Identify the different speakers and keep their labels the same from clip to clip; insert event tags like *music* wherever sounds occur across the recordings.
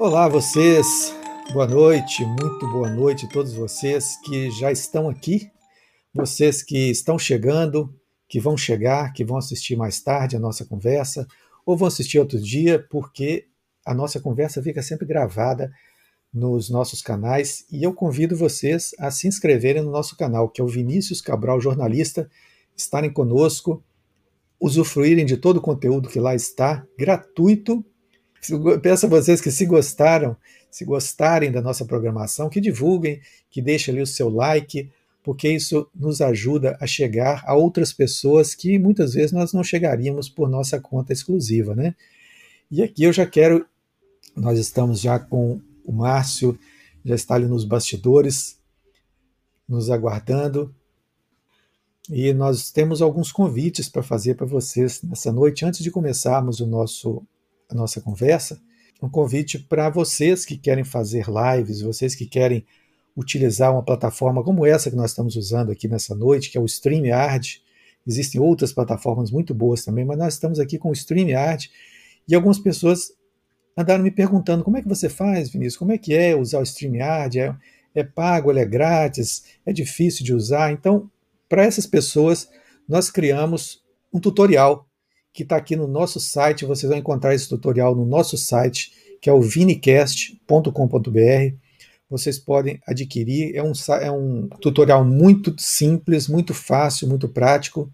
Speaker 1: Olá, vocês. Boa noite, muito boa noite a todos vocês que já estão aqui, vocês que estão chegando, que vão chegar, que vão assistir mais tarde a nossa conversa, ou vão assistir outro dia, porque a nossa conversa fica sempre gravada nos nossos canais e eu convido vocês a se inscreverem no nosso canal, que é o Vinícius Cabral Jornalista, estarem conosco, usufruírem de todo o conteúdo que lá está, gratuito. Peço a vocês que se gostaram, se gostarem da nossa programação, que divulguem, que deixem ali o seu like, porque isso nos ajuda a chegar a outras pessoas que muitas vezes nós não chegaríamos por nossa conta exclusiva, né? E aqui eu já quero, nós estamos já com o Márcio já está ali nos bastidores, nos aguardando. E nós temos alguns convites para fazer para vocês nessa noite, antes de começarmos o nosso, a nossa conversa. Um convite para vocês que querem fazer lives, vocês que querem utilizar uma plataforma como essa que nós estamos usando aqui nessa noite, que é o StreamYard. Existem outras plataformas muito boas também, mas nós estamos aqui com o StreamYard e algumas pessoas andaram me perguntando como é que você faz, Vinícius, como é que é usar o StreamYard, é, é pago, ele é grátis, é difícil de usar. Então, para essas pessoas, nós criamos um tutorial que está aqui no nosso site, vocês vão encontrar esse tutorial no nosso site, que é o vinicast.com.br. Vocês podem adquirir, é um, é um tutorial muito simples, muito fácil, muito prático.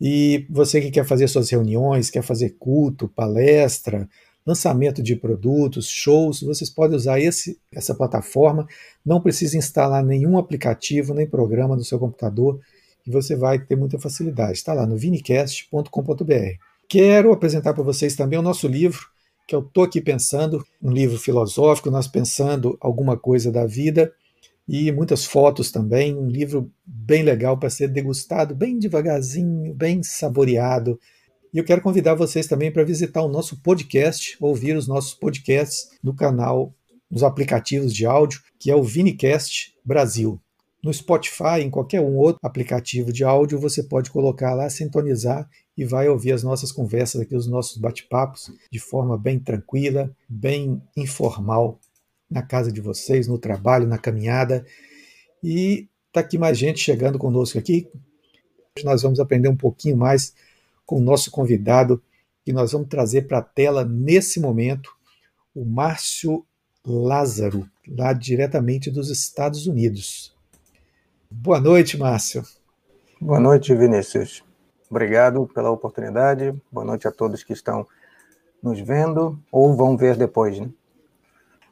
Speaker 1: E você que quer fazer suas reuniões, quer fazer culto, palestra, lançamento de produtos, shows, vocês podem usar esse, essa plataforma, não precisa instalar nenhum aplicativo nem programa no seu computador e você vai ter muita facilidade. Está lá no vinicast.com.br. Quero apresentar para vocês também o nosso livro, que eu estou aqui pensando, um livro filosófico, nós pensando alguma coisa da vida e muitas fotos também, um livro bem legal para ser degustado bem devagarzinho, bem saboreado, e eu quero convidar vocês também para visitar o nosso podcast, ouvir os nossos podcasts no canal, nos aplicativos de áudio, que é o Vinicast Brasil. No Spotify, em qualquer um outro aplicativo de áudio, você pode colocar lá, sintonizar e vai ouvir as nossas conversas aqui, os nossos bate-papos, de forma bem tranquila, bem informal, na casa de vocês, no trabalho, na caminhada. E está aqui mais gente chegando conosco aqui. Nós vamos aprender um pouquinho mais com o nosso convidado, que nós vamos trazer para a tela nesse momento, o Márcio Lázaro, lá diretamente dos Estados Unidos. Boa noite, Márcio.
Speaker 2: Boa noite, Vinícius. Obrigado pela oportunidade. Boa noite a todos que estão nos vendo ou vão ver depois. Né?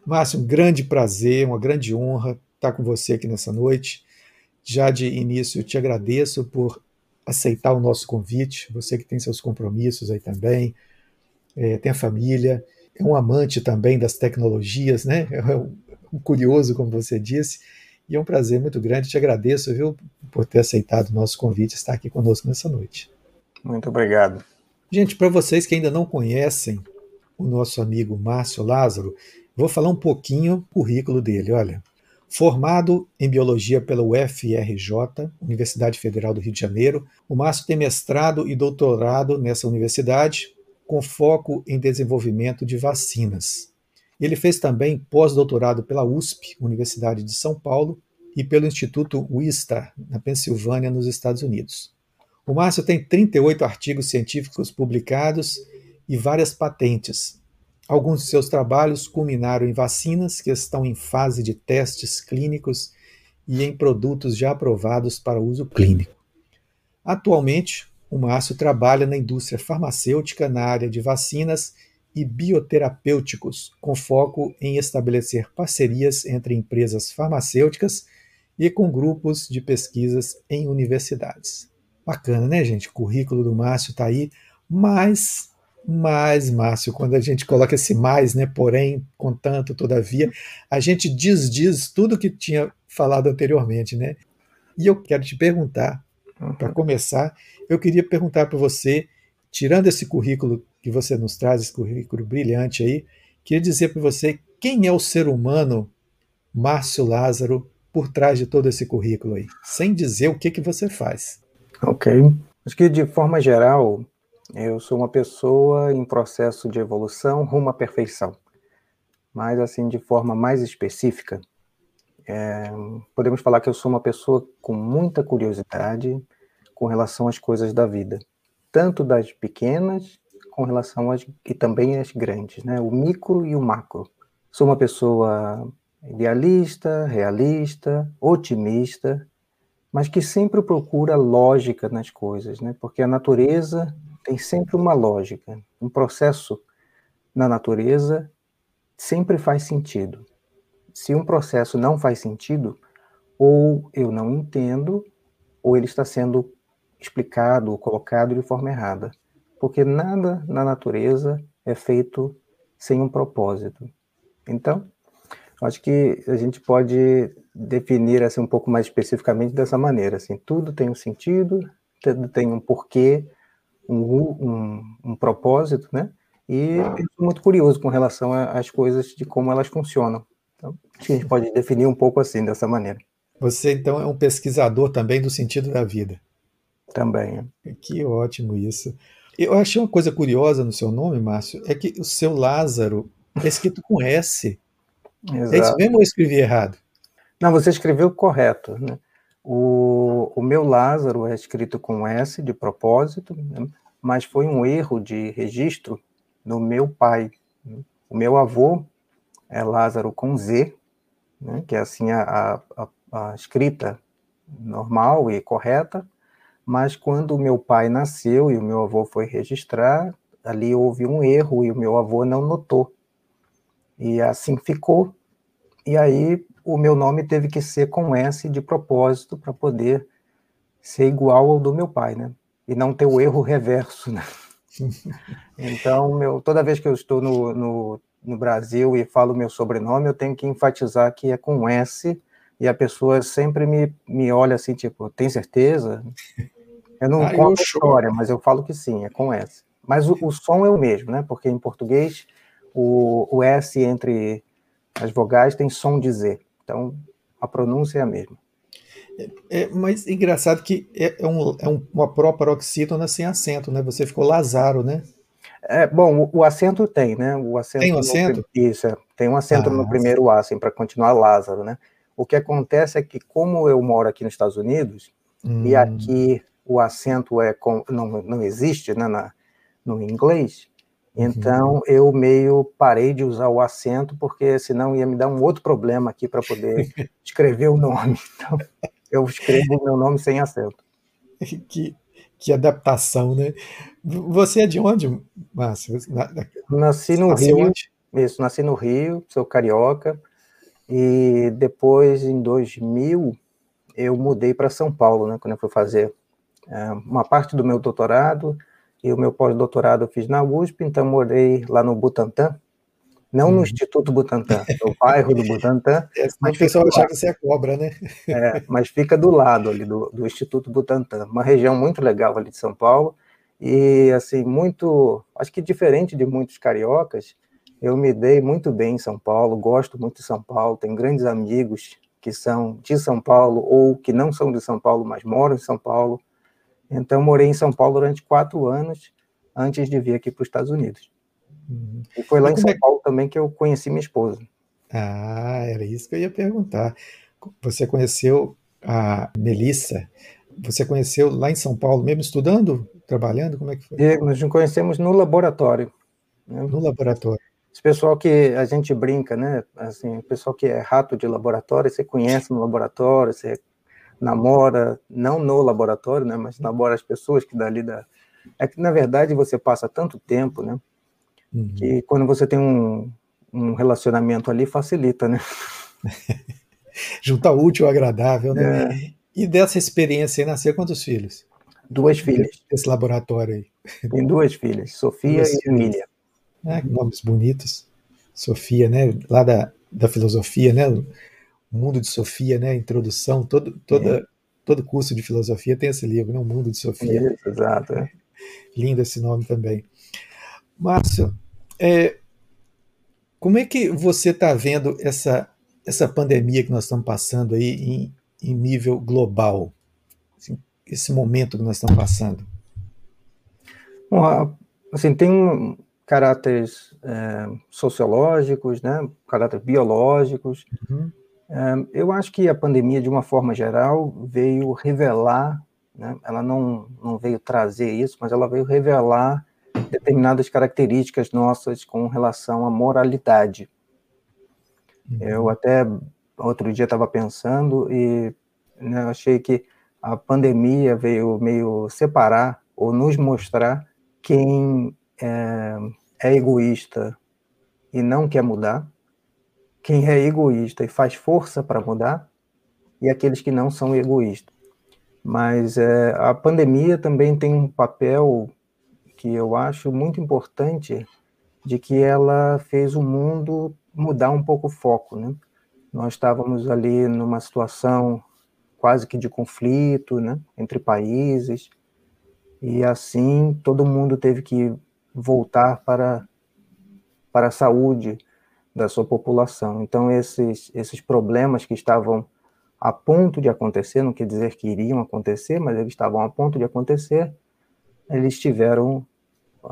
Speaker 1: Márcio, um grande prazer, uma grande honra estar com você aqui nessa noite. Já de início, te agradeço por aceitar o nosso convite, você que tem seus compromissos aí também, é, tem a família, é um amante também das tecnologias, né? É um curioso, como você disse, e é um prazer muito grande. Te agradeço, viu, por ter aceitado o nosso convite, estar aqui conosco nessa noite.
Speaker 2: Muito obrigado.
Speaker 1: Gente, para vocês que ainda não conhecem o nosso amigo Márcio Lázaro, vou falar um pouquinho do currículo dele. Olha, Formado em Biologia pela UFRJ, Universidade Federal do Rio de Janeiro, o Márcio tem mestrado e doutorado nessa universidade, com foco em desenvolvimento de vacinas. Ele fez também pós-doutorado pela USP, Universidade de São Paulo, e pelo Instituto Wistar, na Pensilvânia, nos Estados Unidos. O Márcio tem 38 artigos científicos publicados e várias patentes, Alguns de seus trabalhos culminaram em vacinas que estão em fase de testes clínicos e em produtos já aprovados para uso clínico. Atualmente, o Márcio trabalha na indústria farmacêutica na área de vacinas e bioterapêuticos, com foco em estabelecer parcerias entre empresas farmacêuticas e com grupos de pesquisas em universidades. Bacana, né, gente? O currículo do Márcio está aí, mas mas, Márcio, quando a gente coloca esse mais, né, porém, contanto, todavia, a gente desdiz tudo que tinha falado anteriormente, né? E eu quero te perguntar, uhum. para começar, eu queria perguntar para você, tirando esse currículo que você nos traz, esse currículo brilhante aí, queria dizer para você quem é o ser humano Márcio Lázaro por trás de todo esse currículo aí, sem dizer o que, que você faz.
Speaker 2: Ok. Acho que de forma geral, eu sou uma pessoa em processo de evolução rumo à perfeição. mas assim de forma mais específica, é, podemos falar que eu sou uma pessoa com muita curiosidade com relação às coisas da vida, tanto das pequenas com relação às e também às grandes, né? O micro e o macro. Sou uma pessoa idealista, realista, otimista, mas que sempre procura lógica nas coisas, né? Porque a natureza tem sempre uma lógica, um processo na natureza sempre faz sentido. Se um processo não faz sentido, ou eu não entendo, ou ele está sendo explicado ou colocado de forma errada. Porque nada na natureza é feito sem um propósito. Então, acho que a gente pode definir assim um pouco mais especificamente dessa maneira, assim, tudo tem um sentido, tudo tem um porquê, um, um, um propósito, né? E eu sou muito curioso com relação às coisas de como elas funcionam. Então, acho que a gente pode definir um pouco assim, dessa maneira.
Speaker 1: Você, então, é um pesquisador também do sentido da vida.
Speaker 2: Também.
Speaker 1: Que ótimo isso. Eu achei uma coisa curiosa no seu nome, Márcio, é que o seu Lázaro é escrito com S. Exato. É isso mesmo ou eu escrevi errado?
Speaker 2: Não, você escreveu correto. Né? O, o meu Lázaro é escrito com S de propósito, né? mas foi um erro de registro no meu pai. O meu avô é Lázaro com Z, né, que é assim a, a, a, escrita normal e correta, mas quando o meu pai nasceu e o meu avô foi registrar, ali houve um erro e o meu avô não notou. E assim ficou. E aí o meu nome teve que ser com S de propósito para poder ser igual ao do meu pai, né? E não ter o erro reverso, né? *laughs* Então, meu, toda vez que eu estou no, no, no Brasil e falo meu sobrenome, eu tenho que enfatizar que é com S, e a pessoa sempre me, me olha assim, tipo, tem certeza? Eu não *laughs* conto a história, mas eu falo que sim, é com S. Mas o, o, som é o mesmo, né? Porque em português o, o S entre as vogais tem som de Z. Então a pronúncia é a mesma.
Speaker 1: É, mas engraçado que é, é, um, é uma pró-paroxítona sem acento, né? Você ficou Lazaro, né?
Speaker 2: É, bom, o, o acento tem, né? O acento
Speaker 1: tem um acento?
Speaker 2: No, isso, é, tem um acento ah, no primeiro A, assim, para continuar Lázaro, né? O que acontece é que, como eu moro aqui nos Estados Unidos, hum. e aqui o acento é com, não, não existe né, na, no inglês, uhum. então uhum. eu meio parei de usar o acento, porque senão ia me dar um outro problema aqui para poder *laughs* escrever o nome. Então, eu escrevo o meu nome sem acento. *laughs*
Speaker 1: Que, que adaptação, né? Você é de onde, Márcio?
Speaker 2: nasci no Rio. Onde? Isso, nasci no Rio, sou carioca. E depois, em 2000, eu mudei para São Paulo, né? Quando eu fui fazer é, uma parte do meu doutorado e o meu pós-doutorado eu fiz na USP, então morei lá no Butantã, não no uhum. Instituto Butantan, no bairro do Butantan. *laughs*
Speaker 1: É, mas o pessoal achar que você é cobra, né?
Speaker 2: É, mas fica do lado ali do, do Instituto Butantan, uma região muito legal ali de São Paulo, e assim, muito, acho que diferente de muitos cariocas, eu me dei muito bem em São Paulo, gosto muito de São Paulo, tenho grandes amigos que são de São Paulo ou que não são de São Paulo, mas moram em São Paulo. Então, morei em São Paulo durante quatro anos antes de vir aqui para os Estados Unidos. Uhum. E foi lá e em São é... Paulo também que eu conheci minha esposa.
Speaker 1: Ah, era isso que eu ia perguntar. Você conheceu a Melissa? Você conheceu lá em São Paulo, mesmo estudando, trabalhando? Como é que foi?
Speaker 2: Nós nos conhecemos no laboratório.
Speaker 1: Né? No laboratório.
Speaker 2: Esse pessoal que a gente brinca, né? Assim, o pessoal que é rato de laboratório, você conhece no laboratório, você namora, não no laboratório, né? Mas namora as pessoas que dali da. É que, na verdade, você passa tanto tempo, né? Uhum. Que quando você tem um, um relacionamento ali, facilita, né? *laughs*
Speaker 1: Juntar útil ao agradável, né? É. E dessa experiência aí, nasceu quantos filhos?
Speaker 2: Duas filhas.
Speaker 1: Esse laboratório aí.
Speaker 2: Tem duas filhas, Sofia duas e Emília.
Speaker 1: Ah, nomes bonitos. Sofia, né? Lá da, da filosofia, né? O mundo de Sofia, né? Introdução, todo, toda, é. todo curso de filosofia tem esse livro, né? O mundo de Sofia.
Speaker 2: Isso, exato. É. *laughs*
Speaker 1: Lindo esse nome também. Márcio, é, como é que você está vendo essa, essa pandemia que nós estamos passando aí em, em nível global? Assim, esse momento que nós estamos passando?
Speaker 2: Bom, assim, tem um, caráteres é, sociológicos, né, caráteres biológicos. Uhum. É, eu acho que a pandemia, de uma forma geral, veio revelar, né, ela não, não veio trazer isso, mas ela veio revelar determinadas características nossas com relação à moralidade. Uhum. Eu até outro dia estava pensando e né, achei que a pandemia veio meio separar ou nos mostrar quem é, é egoísta e não quer mudar, quem é egoísta e faz força para mudar, e aqueles que não são egoístas. Mas é, a pandemia também tem um papel que eu acho muito importante, de que ela fez o mundo mudar um pouco o foco, né? Nós estávamos ali numa situação quase que de conflito, né, entre países, e assim todo mundo teve que voltar para, para a saúde da sua população. Então, esses, esses problemas que estavam a ponto de acontecer, não quer dizer que iriam acontecer, mas eles estavam a ponto de acontecer, eles tiveram,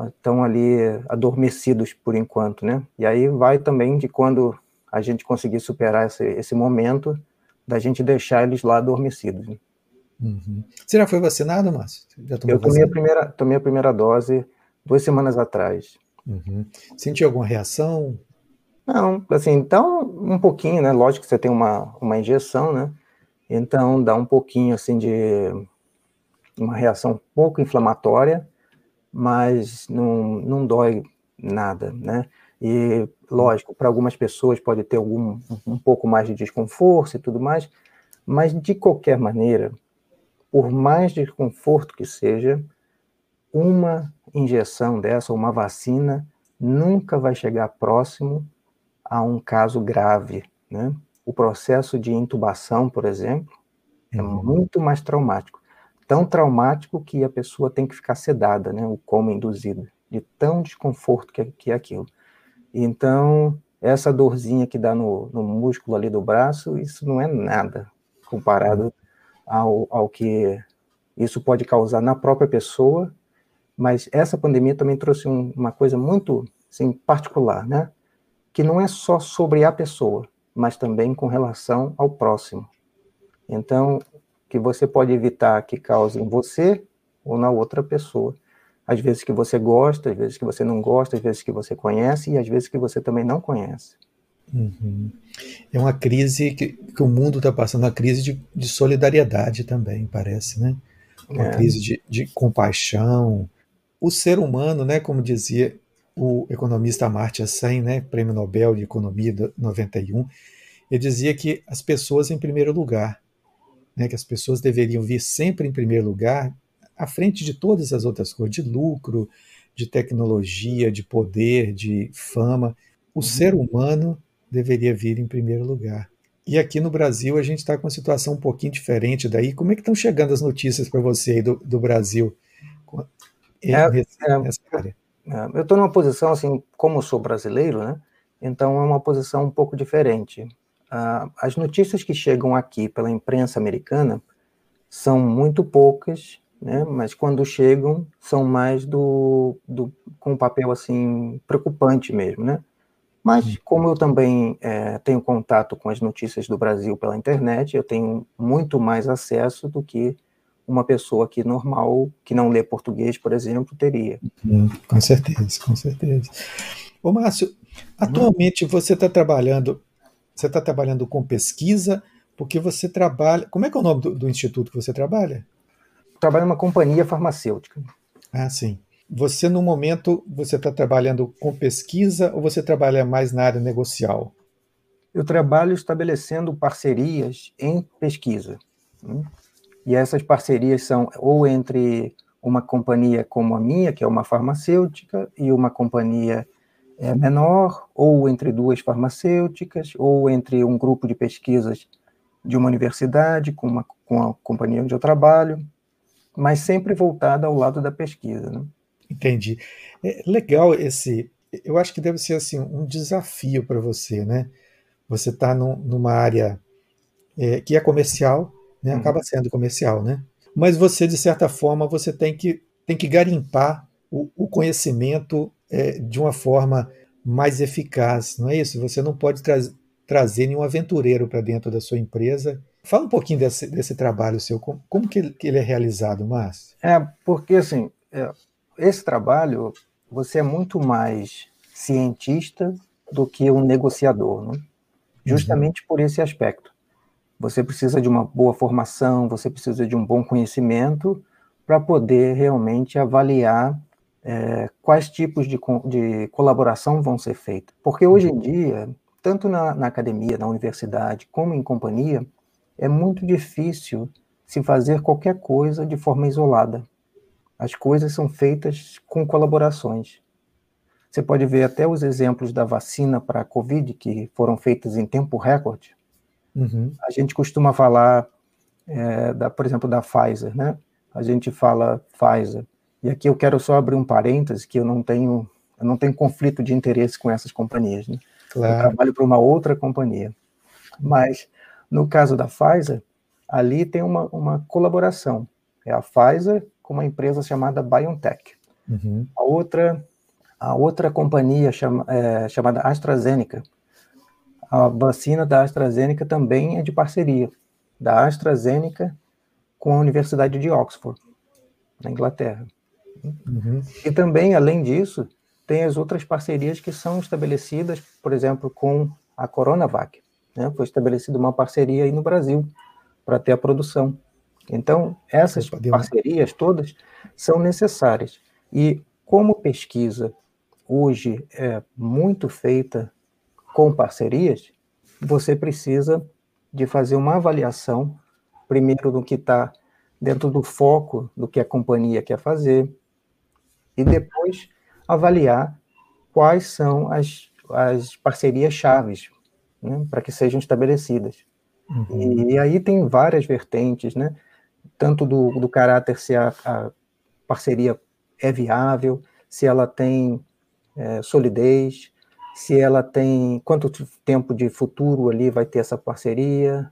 Speaker 2: estão ali adormecidos por enquanto, né? E aí vai também de quando a gente conseguir superar esse, esse momento, da gente deixar eles lá adormecidos. Né?
Speaker 1: Uhum. Você já foi vacinado, Márcio?
Speaker 2: Já tomou Eu tomei a, primeira, tomei a primeira dose duas semanas atrás.
Speaker 1: Uhum. Sentiu alguma reação?
Speaker 2: Não, assim, então um pouquinho, né? Lógico que você tem uma, uma injeção, né? Então dá um pouquinho assim de uma reação um pouco inflamatória, mas não, não dói nada, né? E lógico, para algumas pessoas pode ter algum um pouco mais de desconforto e tudo mais, mas de qualquer maneira, por mais desconforto que seja, uma injeção dessa, uma vacina, nunca vai chegar próximo a um caso grave. Né? O processo de intubação, por exemplo, é uhum. muito mais traumático. Tão traumático que a pessoa tem que ficar sedada, né? o coma induzido, de tão desconforto que é, que é aquilo. Então, essa dorzinha que dá no, no músculo ali do braço, isso não é nada comparado ao, ao que isso pode causar na própria pessoa mas essa pandemia também trouxe um, uma coisa muito assim, particular, né? Que não é só sobre a pessoa, mas também com relação ao próximo. Então, que você pode evitar que cause em você ou na outra pessoa. Às vezes que você gosta, às vezes que você não gosta, às vezes que você conhece e às vezes que você também não conhece.
Speaker 1: Uhum. É uma crise que, que o mundo está passando, uma crise de, de, solidariedade também, parece, né? Uma é. crise de, de compaixão, o ser humano, né, como dizia o economista Amartya Sen, né, prêmio Nobel de Economia de 91, ele dizia que as pessoas em primeiro lugar, né, que as pessoas deveriam vir sempre em primeiro lugar, à frente de todas as outras coisas, de lucro, de tecnologia, de poder, de fama. O uhum. ser humano deveria vir em primeiro lugar. E aqui no Brasil a gente está com uma situação um pouquinho diferente daí. Como é que estão chegando as notícias para você aí do, do Brasil?
Speaker 2: É, é, nessa área? É, eu estou numa posição, assim, como sou brasileiro, né? Então é uma posição um pouco diferente. Uh, as notícias que chegam aqui pela imprensa americana são muito poucas, né? Mas quando chegam são mais do, do com um papel assim preocupante mesmo, né? Mas hum. como eu também é, tenho contato com as notícias do Brasil pela internet, eu tenho muito mais acesso do que uma pessoa que normal, que não lê português, por exemplo, teria.
Speaker 1: Hum, com certeza, com certeza. Ô Márcio, atualmente você está trabalhando, você está trabalhando com pesquisa, porque você trabalha. Como é que é o nome do, do instituto que você trabalha?
Speaker 2: Trabalho numa companhia farmacêutica.
Speaker 1: Ah, sim. Você, no momento, você está trabalhando com pesquisa ou você trabalha mais na área negocial?
Speaker 2: Eu trabalho estabelecendo parcerias em pesquisa. Hum. E essas parcerias são ou entre uma companhia como a minha, que é uma farmacêutica, e uma companhia é, menor, ou entre duas farmacêuticas, ou entre um grupo de pesquisas de uma universidade com, uma, com a companhia onde eu trabalho, mas sempre voltada ao lado da pesquisa. Né?
Speaker 1: Entendi. É legal esse. Eu acho que deve ser assim um desafio para você, né? Você está num, numa área é, que é comercial, né? Uhum. acaba sendo comercial, né? Mas você, de certa forma, você tem que, tem que garimpar o, o conhecimento é, de uma forma mais eficaz, não é isso? Você não pode tra trazer nenhum aventureiro para dentro da sua empresa. Fala um pouquinho desse, desse trabalho seu, como, como que, ele, que, ele, é realizado, Márcio?
Speaker 2: É, porque assim, é, esse trabalho, você é muito mais cientista do que um negociador, né? justamente uhum. por esse aspecto. Você precisa de uma boa formação, você precisa de um bom conhecimento para poder realmente avaliar é, quais tipos de, de colaboração vão ser feitos. Porque hoje em dia, tanto na, na academia, na universidade, como em companhia, é muito difícil se fazer qualquer coisa de forma isolada. As coisas são feitas com colaborações. Você pode ver até os exemplos da vacina para a Covid, que foram feitas em tempo recorde. Uhum. A gente costuma falar, é, da, por exemplo, da Pfizer, né? A gente fala Pfizer. E aqui eu quero só abrir um parêntese, que eu não tenho, eu não tenho conflito de interesse com essas companhias. Né? Claro. Eu trabalho para uma outra companhia. Mas, no caso da Pfizer, ali tem uma, uma colaboração. É a Pfizer com uma empresa chamada BioNTech. Uhum. A outra a outra companhia chama, é, chamada AstraZeneca. A vacina da AstraZeneca também é de parceria da AstraZeneca com a Universidade de Oxford, na Inglaterra. Uhum. E também, além disso, tem as outras parcerias que são estabelecidas, por exemplo, com a Coronavac. Né? Foi estabelecida uma parceria aí no Brasil para ter a produção. Então, essas parcerias todas são necessárias. E como pesquisa hoje é muito feita com parcerias, você precisa de fazer uma avaliação, primeiro do que está dentro do foco do que a companhia quer fazer, e depois avaliar quais são as, as parcerias chaves né, para que sejam estabelecidas. Uhum. E, e, aí tem várias vertentes, né? tanto do, do caráter se a, a parceria é viável, se ela tem é, solidez, se ela tem quanto tempo de futuro ali vai ter essa parceria,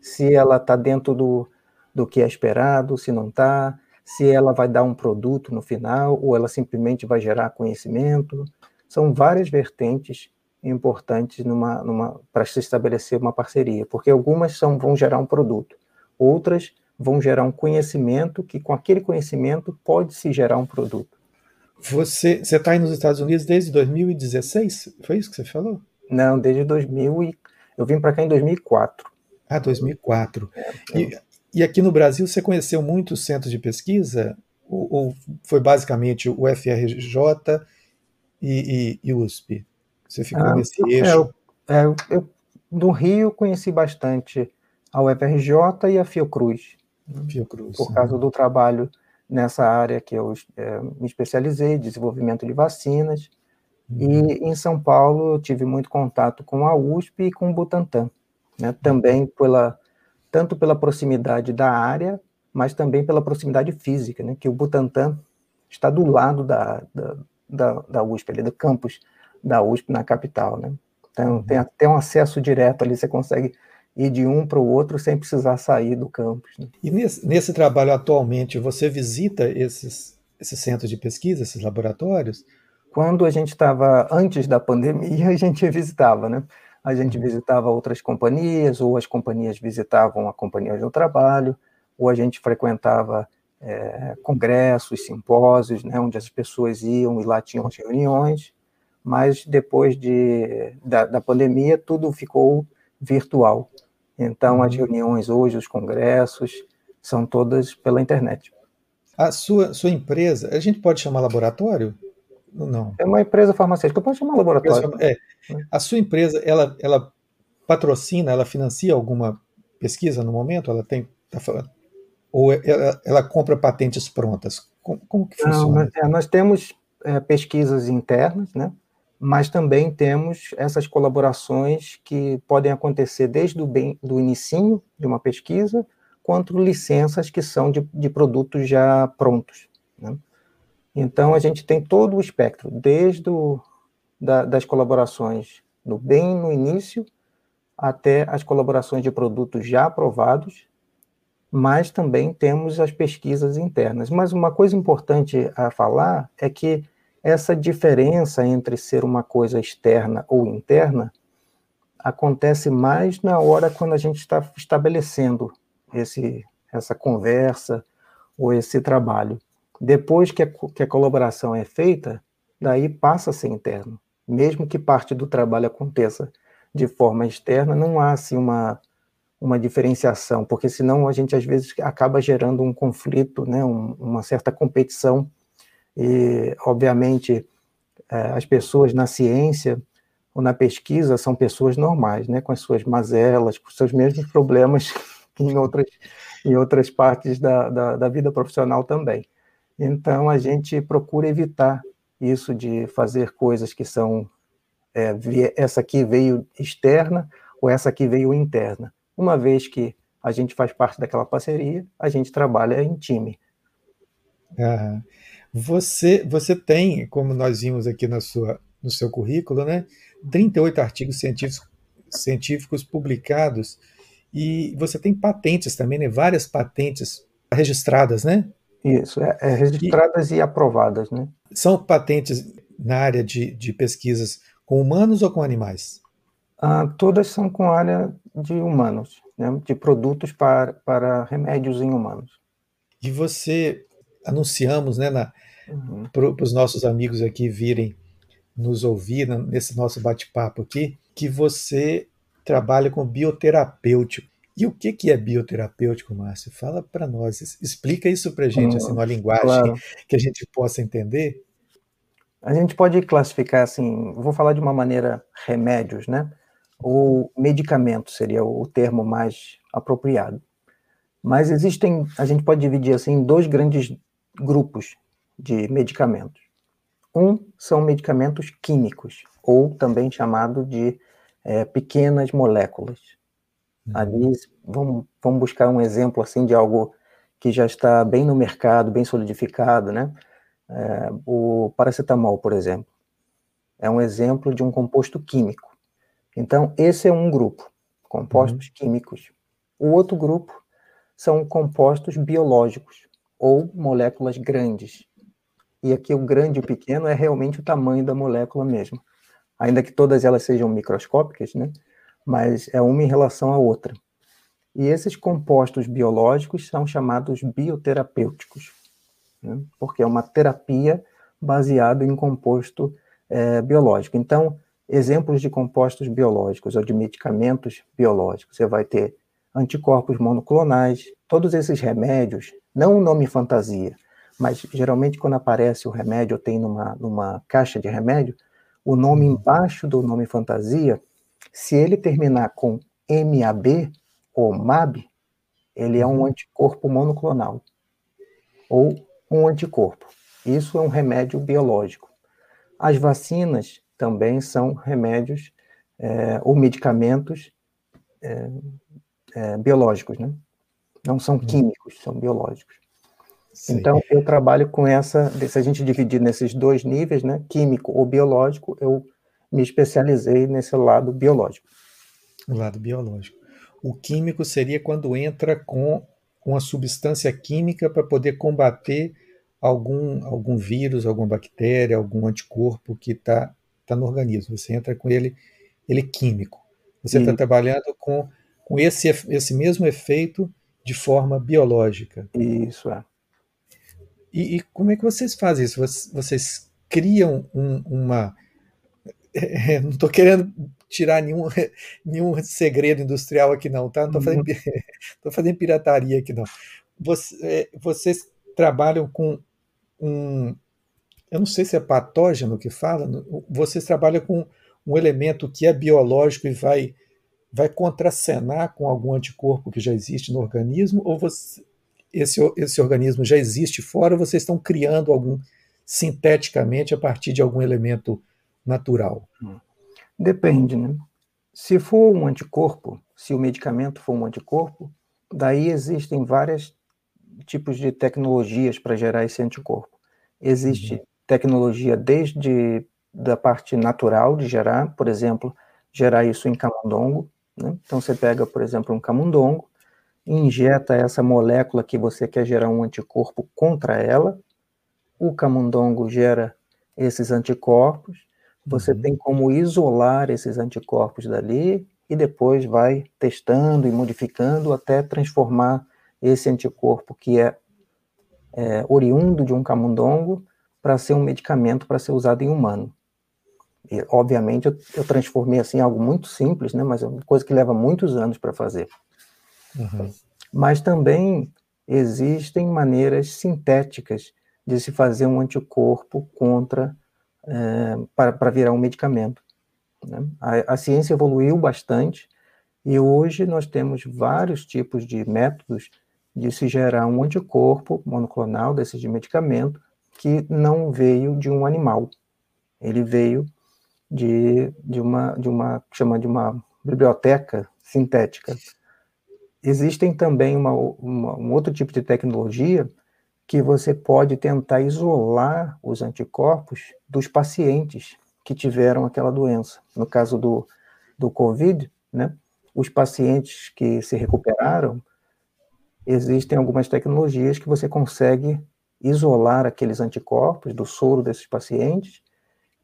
Speaker 2: se ela está dentro do, do que é esperado, se não está, se ela vai dar um produto no final ou ela simplesmente vai gerar conhecimento. São várias vertentes importantes numa, numa, para se estabelecer uma parceria, porque algumas são, vão gerar um produto, outras vão gerar um conhecimento que com aquele conhecimento pode se gerar um produto.
Speaker 1: Você está aí nos Estados Unidos desde 2016? Foi isso que você falou?
Speaker 2: Não, desde 2000 e eu vim para cá em 2004.
Speaker 1: Ah, 2004. É, e, e, aqui no Brasil você conheceu muitos centros de pesquisa? Ou, ou foi basicamente o FRJ e, e, USP? Você ficou ah, nesse é, eixo?
Speaker 2: É, eu, eu, no Rio conheci bastante a UFRJ e a Fiocruz. Fiocruz. Por causa do trabalho nessa área que eu é, me especializei, desenvolvimento de vacinas. Uhum. E em São Paulo eu tive muito contato com a USP e com o Butantan, né? também pela, tanto pela proximidade da área, mas também pela proximidade física, né? que o Butantan está do lado da, da, da, da USP, ali do campus da USP na capital. Né? Então uhum. tem até um acesso direto ali, você consegue ir de um para o outro sem precisar sair do campus. Né?
Speaker 1: E nesse, nesse, trabalho atualmente, você visita esses, esses centros de pesquisa, esses laboratórios?
Speaker 2: Quando a gente estava, antes da pandemia, *laughs* a gente visitava, né? A gente uhum. visitava outras companhias, ou as companhias visitavam a companhia do trabalho, ou a gente frequentava é, congressos, simpósios, né, onde as pessoas iam e lá tinham as reuniões, mas depois de, da, da pandemia tudo ficou virtual. Então, as uhum. reuniões hoje, os congressos, são todas pela internet.
Speaker 1: A sua, sua empresa, a gente pode chamar laboratório?
Speaker 2: Não. É uma empresa farmacêutica, pode chamar laboratório.
Speaker 1: É. A sua empresa, ela, ela patrocina, ela financia alguma pesquisa no momento? Ela tem. Tá ou ela, ela, compra patentes prontas? Como, como que funciona? Não,
Speaker 2: nós, é, nós temos é, pesquisas internas, né? Mas também temos essas colaborações que podem acontecer desde o bem, do inicinho de uma pesquisa, quanto licenças que são de, de produtos já prontos. Né? Então, a gente tem todo o espectro, desde o, da, das colaborações no bem no início, até as colaborações de produtos já aprovados, mas também temos as pesquisas internas. Mas uma coisa importante a falar é que essa diferença entre ser uma coisa externa ou interna acontece mais na hora quando a gente está estabelecendo esse, essa conversa ou esse trabalho. Depois que a, que a colaboração é feita, daí passa a ser interno. Mesmo que parte do trabalho aconteça de forma externa, não há assim uma, uma diferenciação, porque senão a gente às vezes acaba gerando um conflito, né, um, uma certa competição, e obviamente é, as pessoas na ciência ou na pesquisa são pessoas normais, né, com as suas mazelas, com os seus mesmos problemas *laughs* em outras, em outras partes da, da, da vida profissional também. Então a gente procura evitar isso de fazer coisas que são é, essa aqui veio externa ou essa aqui veio interna uma vez que a gente faz parte daquela parceria, a gente trabalha em time.
Speaker 1: Uhum. Você, você tem, como nós vimos aqui na sua, no seu currículo, né, 38 artigos científicos, científicos publicados e você tem patentes também, né, várias patentes registradas, né?
Speaker 2: Isso, é, é registradas e, e, aprovadas, né?
Speaker 1: São patentes na área de, de pesquisas com humanos ou com animais?
Speaker 2: Ah, todas são com área de humanos, né, de produtos para, para remédios em humanos.
Speaker 1: E você, anunciamos né, uhum. para os nossos amigos aqui virem nos ouvir nesse nosso bate-papo aqui, que você trabalha com bioterapêutico. E o que, que é bioterapêutico, Márcio? Fala para nós, explica isso para a gente, assim, numa linguagem claro. que a gente possa entender.
Speaker 2: A gente pode classificar assim, vou falar de uma maneira remédios, né? ou medicamento seria o termo mais apropriado. Mas existem, a gente pode dividir assim em dois grandes grupos de medicamentos. Um são medicamentos químicos, ou também chamado de é, pequenas moléculas. Uhum. Ali, vamos, vamos buscar um exemplo assim de algo que já está bem no mercado, bem solidificado, né? É, o paracetamol, por exemplo, é um exemplo de um composto químico então, esse é um grupo, compostos uhum. químicos. O outro grupo são compostos biológicos, ou moléculas grandes. E aqui o grande e o pequeno é realmente o tamanho da molécula mesmo. Ainda que todas elas sejam microscópicas, né? mas é uma em relação à outra. E esses compostos biológicos são chamados bioterapêuticos, né? porque é uma terapia baseada em composto é, biológico. Então, exemplos de compostos biológicos ou de medicamentos biológicos. Você vai ter anticorpos monoclonais, todos esses remédios, não o nome fantasia, mas geralmente quando aparece o remédio ou tem numa, numa caixa de remédio, o nome uhum. embaixo do nome fantasia, se ele terminar com MAB ou MAB, ele é um uhum. anticorpo monoclonal ou um anticorpo. Isso é um remédio biológico. As vacinas também são remédios é, ou medicamentos é, é, biológicos, né? Não são uhum. químicos, são biológicos. Sim. Então, eu trabalho com essa, se a gente dividir nesses dois níveis, né, químico ou biológico, eu me especializei nesse lado biológico.
Speaker 1: O lado biológico. O químico seria quando entra com uma substância química para poder combater algum, algum vírus, alguma bactéria, algum anticorpo que está está no organismo. Você entra com ele, ele químico. Você está trabalhando com, com esse, esse mesmo efeito de forma biológica.
Speaker 2: Isso é.
Speaker 1: E, e como é que vocês fazem isso? Vocês, vocês criam um, uma. *laughs* É, não estou querendo tirar nenhum, *laughs* nenhum segredo industrial aqui, não, tá? Não estou fazendo, uhum. *laughs* fazendo pirataria aqui, não. Você, é, vocês trabalham com um, eu não sei se é patógeno que fala, vocês trabalham com um elemento que é biológico e vai, vai contracenar com algum anticorpo que já existe no organismo, ou você, esse, esse organismo já existe fora, ou vocês estão criando algum sinteticamente a partir de algum elemento natural?
Speaker 2: Depende, né? Se for um anticorpo, se o medicamento for um anticorpo, daí existem vários tipos de tecnologias para gerar esse anticorpo. Existe uhum tecnologia desde da parte natural de gerar, por exemplo, gerar isso em camundongo. Né? Então você pega, por exemplo, um camundongo, injeta essa molécula que você quer gerar um anticorpo contra ela, o camundongo gera esses anticorpos, você uhum. tem como isolar esses anticorpos dali e depois vai testando e modificando até transformar esse anticorpo que é, é oriundo de um camundongo para ser um medicamento para ser usado em humano. E, obviamente, eu, eu, transformei assim algo muito simples, né? Mas é uma coisa que leva muitos anos para fazer. Uhum. Mas também existem maneiras sintéticas de se fazer um anticorpo contra é, para, virar um medicamento. Né? A, a, ciência evoluiu bastante e hoje nós temos vários tipos de métodos de se gerar um anticorpo monoclonal desse de medicamento que não veio de um animal. Ele veio de, de uma de uma chama de uma biblioteca sintética. Existem também uma, uma, um outro tipo de tecnologia que você pode tentar isolar os anticorpos dos pacientes que tiveram aquela doença. No caso do, do COVID, né, os pacientes que se recuperaram, existem algumas tecnologias que você consegue isolar aqueles anticorpos do soro desses pacientes,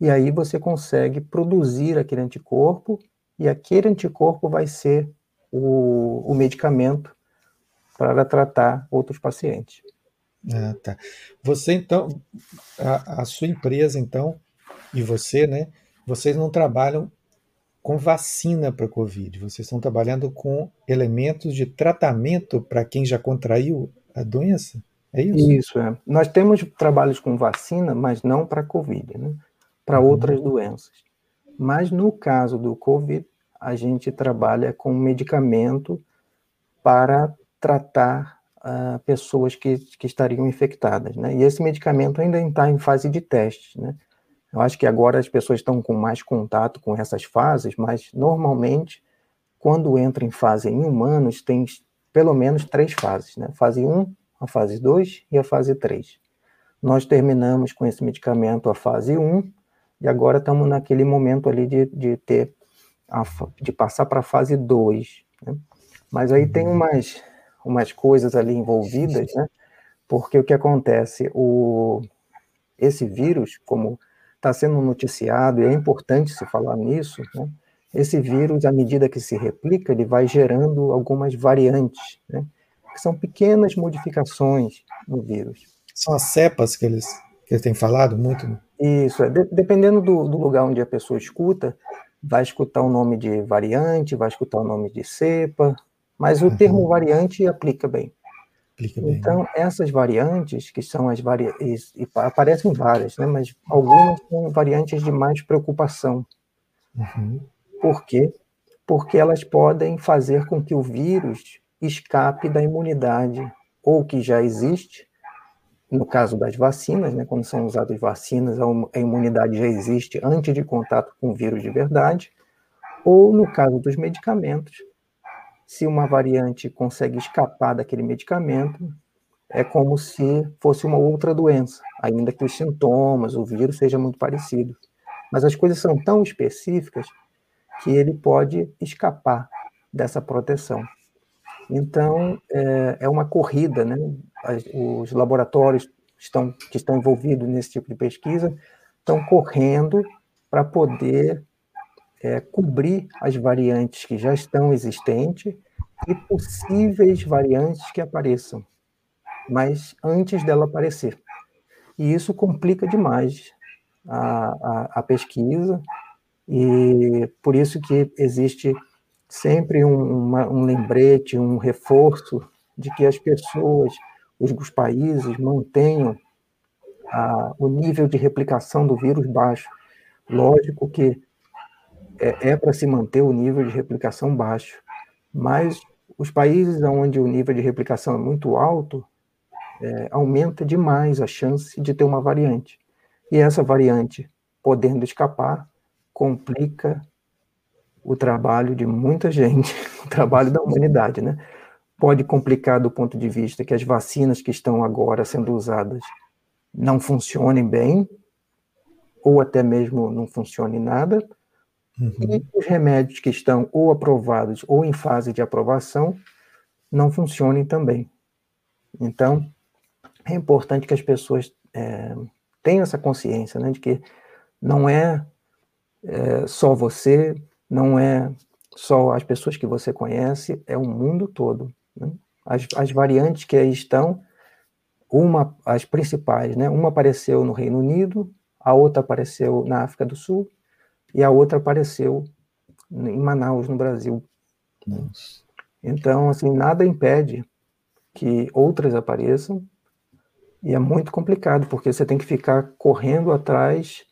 Speaker 2: e aí você consegue produzir aquele anticorpo, e aquele anticorpo vai ser o, o medicamento para tratar outros pacientes.
Speaker 1: Ah, tá. Você então, a, a, sua empresa então, e você, né? Vocês não trabalham com vacina para Covid, vocês estão trabalhando com elementos de tratamento para quem já contraiu a doença? É isso?
Speaker 2: Isso, é. Nós temos trabalhos com vacina, mas não para Covid, né? Para uhum. outras doenças. Mas no caso do Covid, a gente trabalha com medicamento para tratar uh, pessoas que, que estariam infectadas, né? E esse medicamento ainda está em fase de teste, né? Eu acho que agora as pessoas estão com mais contato com essas fases, mas normalmente, quando entra em fase em humanos, tem pelo menos três fases, né? Fase 1, a fase 2 e a fase 3. Nós terminamos com esse medicamento a fase 1 e agora estamos naquele momento ali de, de ter a, de passar para a fase 2. Né? Mas aí tem uhum. umas, umas coisas ali envolvidas, né? Porque o que acontece, o, esse vírus, como está sendo noticiado, e é importante se falar nisso, né? Esse vírus, à medida que se replica, ele vai gerando algumas variantes, né? Que são pequenas modificações no vírus.
Speaker 1: São as cepas que eles, que têm falado muito? Né?
Speaker 2: Isso, é, de, dependendo do, do lugar onde a pessoa escuta, vai escutar o nome de variante, vai escutar o nome de cepa, mas o uhum. termo variante aplica bem. Aplica bem então, né? essas variantes, que são as variantes, aparecem várias, né, mas algumas são variantes de mais preocupação. Uhum. Por quê? Porque elas podem fazer com que o vírus escape da imunidade, ou que já existe, no caso das vacinas, né, quando são usadas vacinas, a imunidade já existe antes de contato com o vírus de verdade, ou no caso dos medicamentos, se uma variante consegue escapar daquele medicamento, é como se fosse uma outra doença, ainda que os sintomas, o vírus seja muito parecido. Mas as coisas são tão específicas que ele pode escapar dessa proteção. Então, é, é uma corrida, né? Os laboratórios estão, que estão envolvidos nesse tipo de pesquisa estão correndo para poder é, cobrir as variantes que já estão existentes e possíveis variantes que apareçam, mas antes dela aparecer. E isso complica demais a, a, a pesquisa, e por isso que existe sempre um, uma, um lembrete, um reforço de que as pessoas, os, os países mantenham a, o nível de replicação do vírus baixo. Lógico que é, é para se manter o nível de replicação baixo, mas os países onde o nível de replicação é muito alto, é, aumenta demais a chance de ter uma variante. E essa variante, podendo escapar, complica o trabalho de muita gente, *laughs* o trabalho da humanidade, né? Pode complicar do ponto de vista que as vacinas que estão agora sendo usadas não funcionem bem, ou até mesmo não funcionem nada, Uhum. E os remédios que estão ou aprovados ou em fase de aprovação não funcionem também. Então, é importante que as pessoas é, tenha essa consciência, né, de que não é, é só você, não é só as pessoas que você conhece, é o mundo todo. Né? As, as variantes que aí estão, uma, as principais, né? Uma apareceu no Reino Unido, a outra apareceu na África do Sul e a outra apareceu em Manaus, no Brasil. Nossa. Então, assim, nada impede que outras apareçam e é muito complicado porque você tem que ficar correndo atrás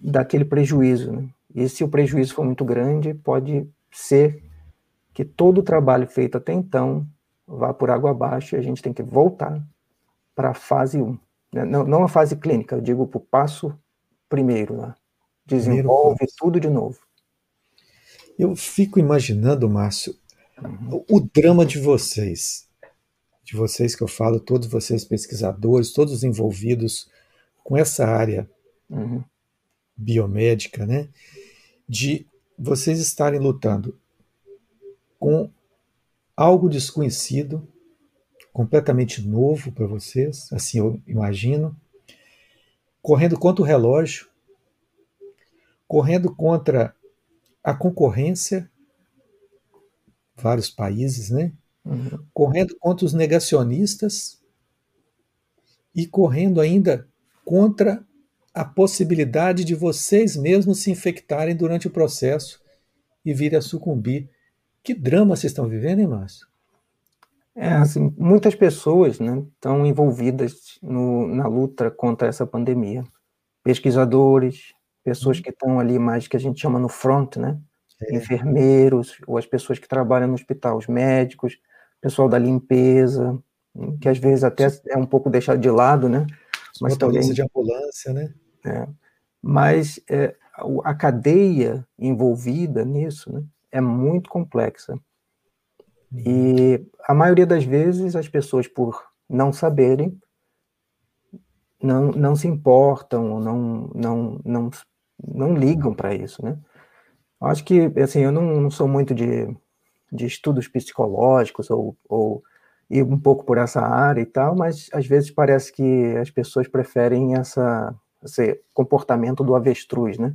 Speaker 2: daquele prejuízo. Né? E se o prejuízo for muito grande, pode ser que todo o trabalho feito até então vá por água abaixo e a gente tem que voltar para a fase 1. Né? Não, não a fase clínica, eu digo para o passo primeiro. Né? Desenvolve primeiro tudo de novo.
Speaker 1: Eu fico imaginando, Márcio, uhum. o drama de vocês. De vocês que eu falo, todos vocês pesquisadores, todos envolvidos com essa área uhum. biomédica, né? De vocês estarem lutando com algo desconhecido, completamente novo para vocês, assim eu imagino, correndo contra o relógio, correndo contra a concorrência, vários países, né? Uhum. Correndo contra os negacionistas e correndo ainda contra a possibilidade de vocês mesmos se infectarem durante o processo e virem a sucumbir. Que drama vocês estão vivendo, hein, Márcio?
Speaker 2: É, assim, muitas pessoas né, estão envolvidas no, na luta contra essa pandemia. Pesquisadores, pessoas uhum. que estão ali mais que a gente chama no front, né? É. Enfermeiros, ou as pessoas que trabalham no hospital, os médicos, pessoal da limpeza, que às vezes até é um pouco deixado de lado, né?
Speaker 1: Mas também de ambulância, né?
Speaker 2: É. Mas é, a cadeia envolvida nisso né, é muito complexa. E a maioria das vezes as pessoas, por não saberem, não, não se importam, não, não, não, não ligam para isso, né? Acho que, assim, eu não, não, sou muito de, de estudos psicológicos ou, ou ir um pouco por essa área e tal, mas às vezes parece que as pessoas preferem essa, esse comportamento do avestruz, né?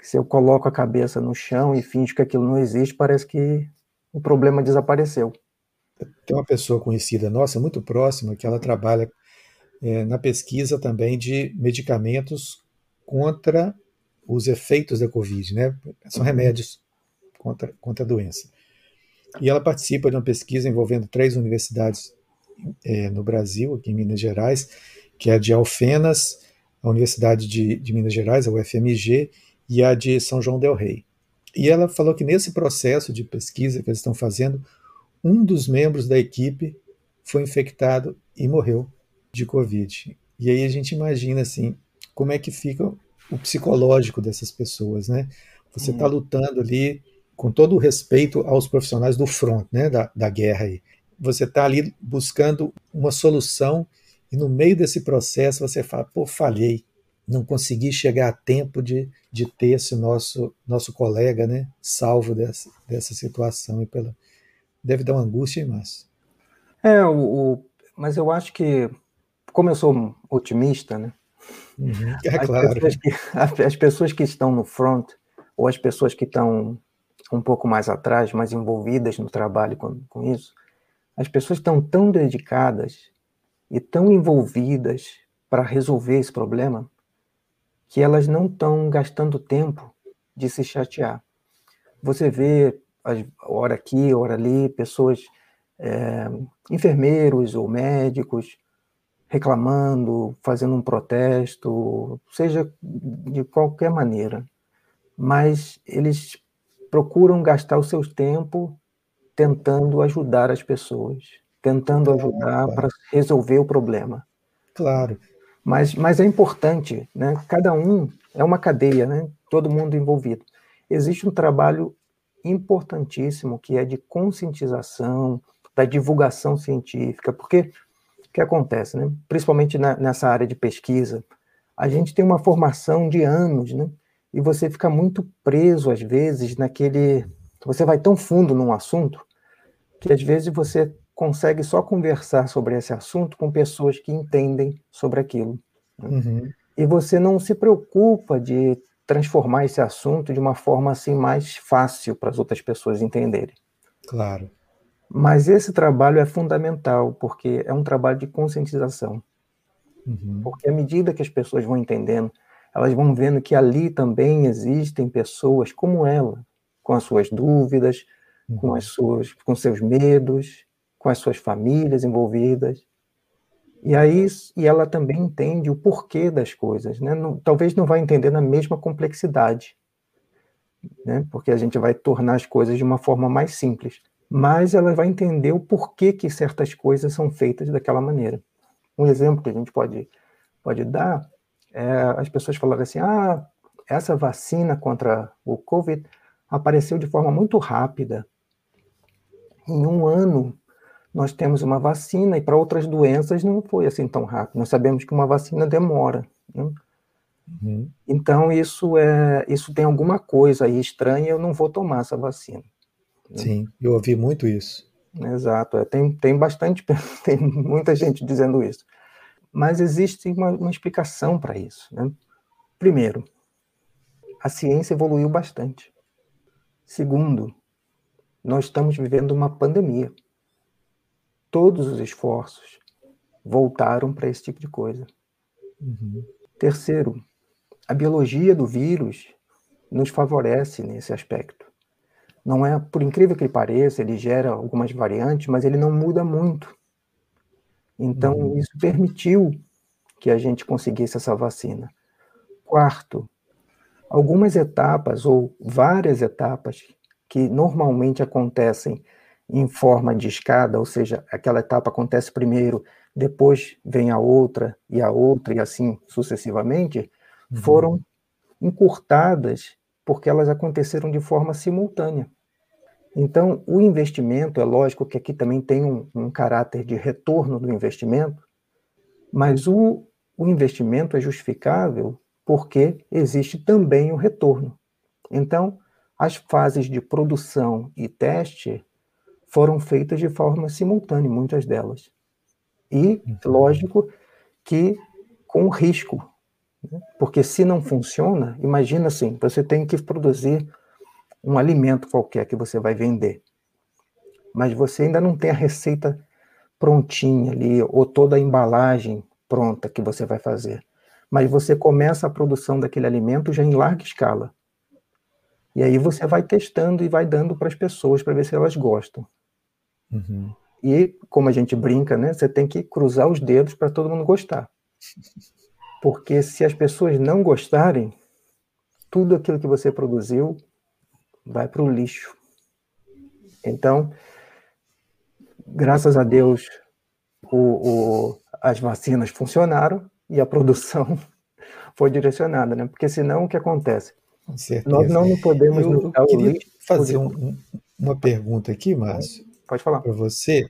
Speaker 2: Se eu coloco a cabeça no chão e finjo que aquilo não existe, parece que o problema desapareceu.
Speaker 1: Tem uma pessoa conhecida nossa, muito próxima, que ela trabalha é, na pesquisa também de medicamentos contra os efeitos da Covid, né? São uhum. remédios contra, contra a doença. E ela participa de uma pesquisa envolvendo três universidades é, no Brasil, aqui em Minas Gerais, que é a de Alfenas, a Universidade de, de Minas Gerais, a UFMG, e a de São João del Rei. E ela falou que nesse processo de pesquisa que eles estão fazendo, um dos membros da equipe foi infectado e morreu de Covid. E aí a gente imagina assim, como é que fica o psicológico dessas pessoas, né? Você está hum. lutando ali com todo o respeito aos profissionais do front, né, da, da guerra aí. Você está ali buscando uma solução e no meio desse processo você fala, pô, falhei, não consegui chegar a tempo de, de ter esse nosso, nosso colega né, salvo dessa, dessa situação. E pela... Deve dar uma angústia, hein, Márcio?
Speaker 2: É, o, o, mas eu acho que, como eu sou otimista, né?
Speaker 1: Uhum, é as claro.
Speaker 2: Pessoas que, as pessoas que estão no front, ou as pessoas que estão um pouco mais atrás, mais envolvidas no trabalho com, com isso, as pessoas estão tão dedicadas e tão envolvidas para resolver esse problema que elas não estão gastando tempo de se chatear. Você vê, hora aqui, hora ali, pessoas, é, enfermeiros ou médicos, reclamando, fazendo um protesto, seja de qualquer maneira. Mas eles procuram gastar o seu tempo tentando ajudar as pessoas tentando ajudar para resolver o problema.
Speaker 1: Claro.
Speaker 2: Mas, mas é importante, né? Cada um é uma cadeia, né? Todo mundo envolvido. Existe um trabalho importantíssimo que é de conscientização, da divulgação científica, porque o que acontece, né? Principalmente na, nessa área de pesquisa, a gente tem uma formação de anos, né? E você fica muito preso às vezes naquele, você vai tão fundo num assunto que às vezes você consegue só conversar sobre esse assunto com pessoas que entendem sobre aquilo. Né? Uhum. E você não se preocupa de transformar esse assunto de uma forma assim mais fácil para as outras pessoas entenderem.
Speaker 1: Claro.
Speaker 2: Mas esse trabalho é fundamental, porque é um trabalho de conscientização. Uhum. Porque à medida que as pessoas vão entendendo, elas vão vendo que ali também existem pessoas como ela, com as suas dúvidas, uhum. com as suas, com seus medos, com as suas famílias envolvidas. E aí e ela também entende o porquê das coisas, né? Não, talvez não vai entender na mesma complexidade, né? Porque a gente vai tornar as coisas de uma forma mais simples mas ela vai entender o porquê que certas coisas são feitas daquela maneira. Um exemplo que a gente pode, pode dar é as pessoas falarem assim: ah, essa vacina contra o Covid apareceu de forma muito rápida. Em um ano, nós temos uma vacina, e para outras doenças não foi assim tão rápido. Nós sabemos que uma vacina demora. Né? Uhum. Então, isso, é, isso tem alguma coisa aí estranha, eu não vou tomar essa vacina.
Speaker 1: Né? Sim, eu ouvi muito isso.
Speaker 2: Exato, é, tem, tem bastante, *laughs* tem muita gente dizendo isso. Mas existe uma, uma explicação para isso. Né? Primeiro, a ciência evoluiu bastante. Segundo, nós estamos vivendo uma pandemia. Todos os esforços voltaram para esse tipo de coisa. Uhum. Terceiro, a biologia do vírus nos favorece nesse aspecto. Não é, por incrível que pareça, ele gera algumas variantes, mas ele não muda muito. Então, uhum. isso permitiu que a gente conseguisse essa vacina. Quarto, algumas etapas ou várias etapas que normalmente acontecem em forma de escada, ou seja, aquela etapa acontece primeiro, depois vem a outra e a outra e assim sucessivamente, uhum. foram encurtadas porque elas aconteceram de forma simultânea. Então, o investimento, é lógico que aqui também tem um, um caráter de retorno do investimento, mas o, o investimento é justificável porque existe também o retorno. Então, as fases de produção e teste foram feitas de forma simultânea, muitas delas. E, lógico, que com risco. Né? Porque se não funciona, imagina assim, você tem que produzir um alimento qualquer que você vai vender, mas você ainda não tem a receita prontinha ali, ou toda a embalagem pronta que você vai fazer. Mas você começa a produção daquele alimento já em larga escala. E aí você vai testando e vai dando para as pessoas para ver se elas gostam. Uhum. E como a gente brinca, né? Você tem que cruzar os dedos para todo mundo gostar. Porque se as pessoas não gostarem, tudo aquilo que você produziu vai para o lixo. Então, graças a Deus, o, o, as vacinas funcionaram e a produção *laughs* foi direcionada, né? Porque senão o que acontece? Nós não podemos
Speaker 1: eu, eu queria fazer um, uma pergunta aqui, Márcio.
Speaker 2: Pode falar.
Speaker 1: Para você.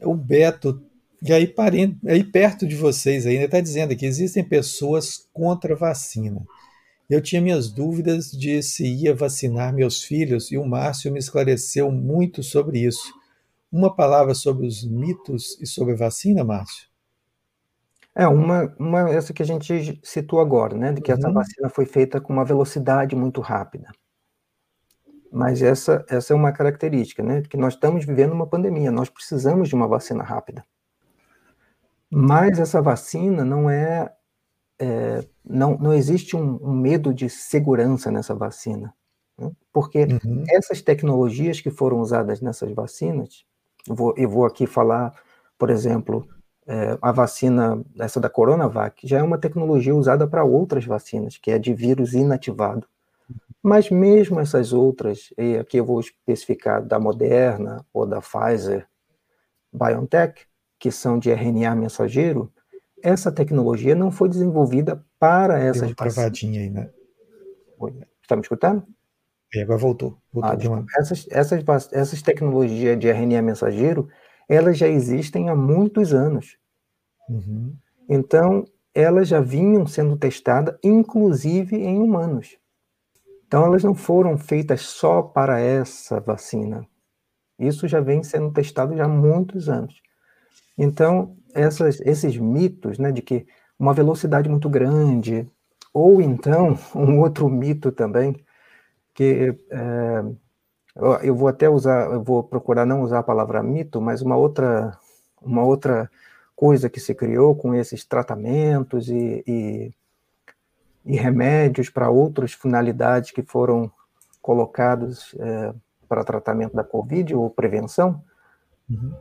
Speaker 1: O Beto, e aí, aí perto de vocês ainda está dizendo que existem pessoas contra a vacina. Eu tinha minhas dúvidas de se ia vacinar meus filhos e o Márcio me esclareceu muito sobre isso. Uma palavra sobre os mitos e sobre a vacina, Márcio?
Speaker 2: É, uma, uma essa que a gente citou agora, né? De que uhum. essa vacina foi feita com uma velocidade muito rápida. Mas essa, essa é uma característica, né? Que nós estamos vivendo uma pandemia, nós precisamos de uma vacina rápida. Mas essa vacina não é é, não, não existe um, um, medo de segurança nessa vacina. Né? Porque uhum. essas tecnologias que foram usadas nessas vacinas, eu vou, eu vou aqui falar, por exemplo, é, a vacina, essa da Coronavac, já é uma tecnologia usada para outras vacinas, que é de vírus inativado. Mas mesmo essas outras, e aqui eu vou especificar da Moderna ou da Pfizer, BioNTech, que são de RNA mensageiro, essa tecnologia não foi desenvolvida para essas
Speaker 1: Deu travadinha aí, né?
Speaker 2: Está me escutando?
Speaker 1: E agora voltou. voltou
Speaker 2: ah, uma... essas, essas, essas tecnologias de RNA mensageiro, elas já existem há muitos anos. Uhum. Então, elas já vinham sendo testadas, inclusive em humanos. Então, elas não foram feitas só para essa vacina. Isso já vem sendo testado já há muitos anos. Então, essas, esses mitos né, de que uma velocidade muito grande, ou então *laughs* um outro mito também, que é, eu vou até usar, eu vou procurar não usar a palavra mito, mas uma outra, uma outra coisa que se criou com esses tratamentos e, e, e remédios para outras finalidades que foram colocados é, para tratamento da Covid ou prevenção, uhum.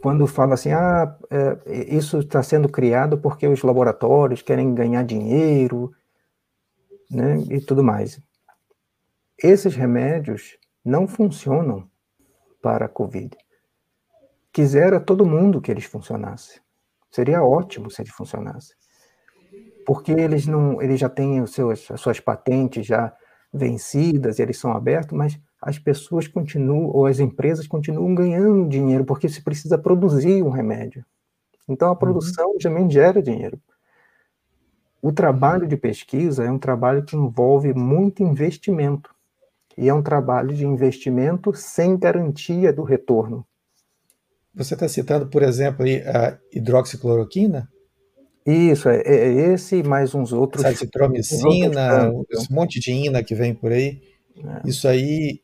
Speaker 2: quando fala assim, ah, é, isso está sendo criado porque os laboratórios querem ganhar dinheiro, né, e tudo mais. Esses remédios não funcionam para a Covid. Quisera todo mundo que eles funcionassem. Seria ótimo se eles funcionassem. Porque eles não, eles já têm os seus, as suas patentes já vencidas, eles são abertos, mas as pessoas continuam, ou as empresas continuam ganhando dinheiro, porque se precisa produzir um remédio. Então a uhum. produção uhum. também gera dinheiro. O trabalho de pesquisa é um trabalho que envolve muito investimento e é um trabalho de investimento sem garantia do retorno.
Speaker 1: Você está citando, por exemplo, a hidroxicloroquina?
Speaker 2: Isso, é, é esse mais uns outros.
Speaker 1: Azitromicina, um monte de ina que vem por aí. É. Isso aí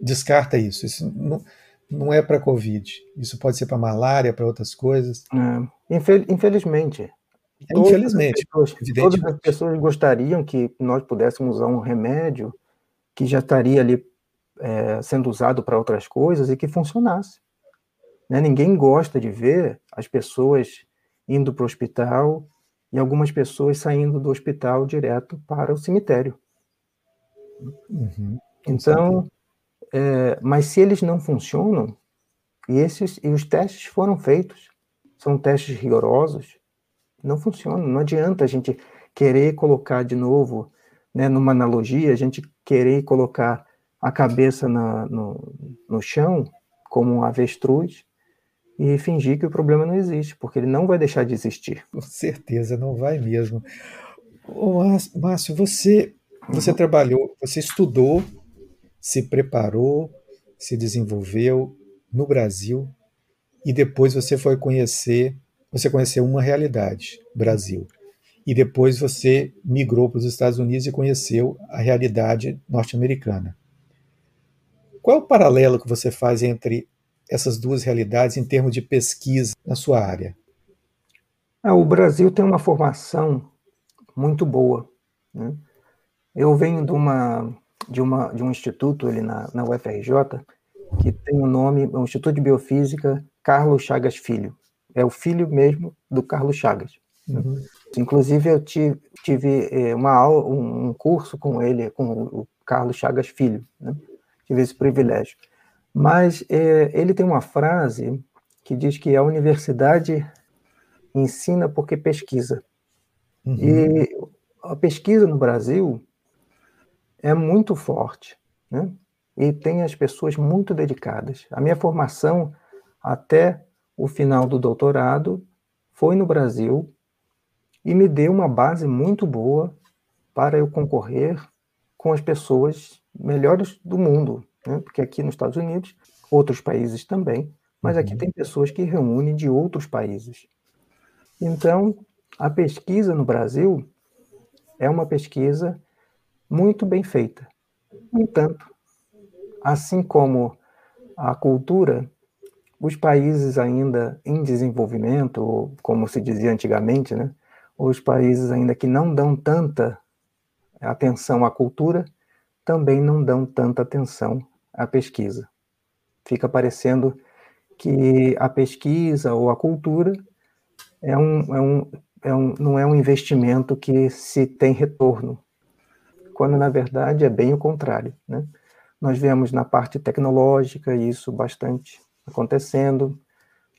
Speaker 1: descarta isso. Isso não, não é para Covid. Isso pode ser para malária, para outras coisas.
Speaker 2: É. Infel infelizmente.
Speaker 1: Infelizmente.
Speaker 2: Todas as, pessoas, todas as pessoas gostariam que nós pudéssemos usar um remédio que já estaria ali é, sendo usado para outras coisas e que funcionasse. Né? Ninguém gosta de ver as pessoas indo para o hospital e algumas pessoas saindo do hospital direto para o cemitério. Uhum, então, é, mas se eles não funcionam, e, esses, e os testes foram feitos, são testes rigorosos, não funcionam. Não adianta a gente querer colocar de novo né, numa analogia, a gente querer colocar a cabeça na, no, no chão, como um avestruz, e fingir que o problema não existe, porque ele não vai deixar de existir. *laughs*
Speaker 1: Com certeza, não vai mesmo. Ô, Márcio, você, você uhum. trabalhou, você estudou, se preparou, se desenvolveu no Brasil e depois você foi conhecer, você conheceu uma realidade, Brasil e depois você migrou para os Estados Unidos e conheceu a realidade norte-americana. Qual é o paralelo que você faz entre essas duas realidades em termos de pesquisa na sua área?
Speaker 2: Ah, o Brasil tem uma formação muito boa. Né? Eu venho de, uma, de, uma, de um instituto ali na, na UFRJ que tem o um nome, o Instituto de Biofísica Carlos Chagas Filho. É o filho mesmo do Carlos Chagas. Uhum. Inclusive, eu tive, tive eh, uma aula, um curso com ele, com o Carlos Chagas Filho, né? tive esse privilégio. Mas é, ele tem uma frase que diz que a universidade ensina porque pesquisa. Uhum. E a pesquisa no Brasil é muito forte, né? E tem as pessoas muito dedicadas. A minha formação até o final do doutorado foi no Brasil, e me deu uma base muito boa para eu concorrer com as pessoas melhores do mundo, né? porque aqui nos Estados Unidos, outros países também, mas aqui uhum. tem pessoas que reúnem de outros países. Então, a pesquisa no Brasil é uma pesquisa muito bem feita. No entanto, assim como a cultura, os países ainda em desenvolvimento, ou como se dizia antigamente, né, os países ainda que não dão tanta atenção à cultura, também não dão tanta atenção à pesquisa. Fica parecendo que a pesquisa ou a cultura é um, é um, é um, não é um investimento que se tem retorno, quando na verdade é bem o contrário. Né? Nós vemos na parte tecnológica isso bastante acontecendo,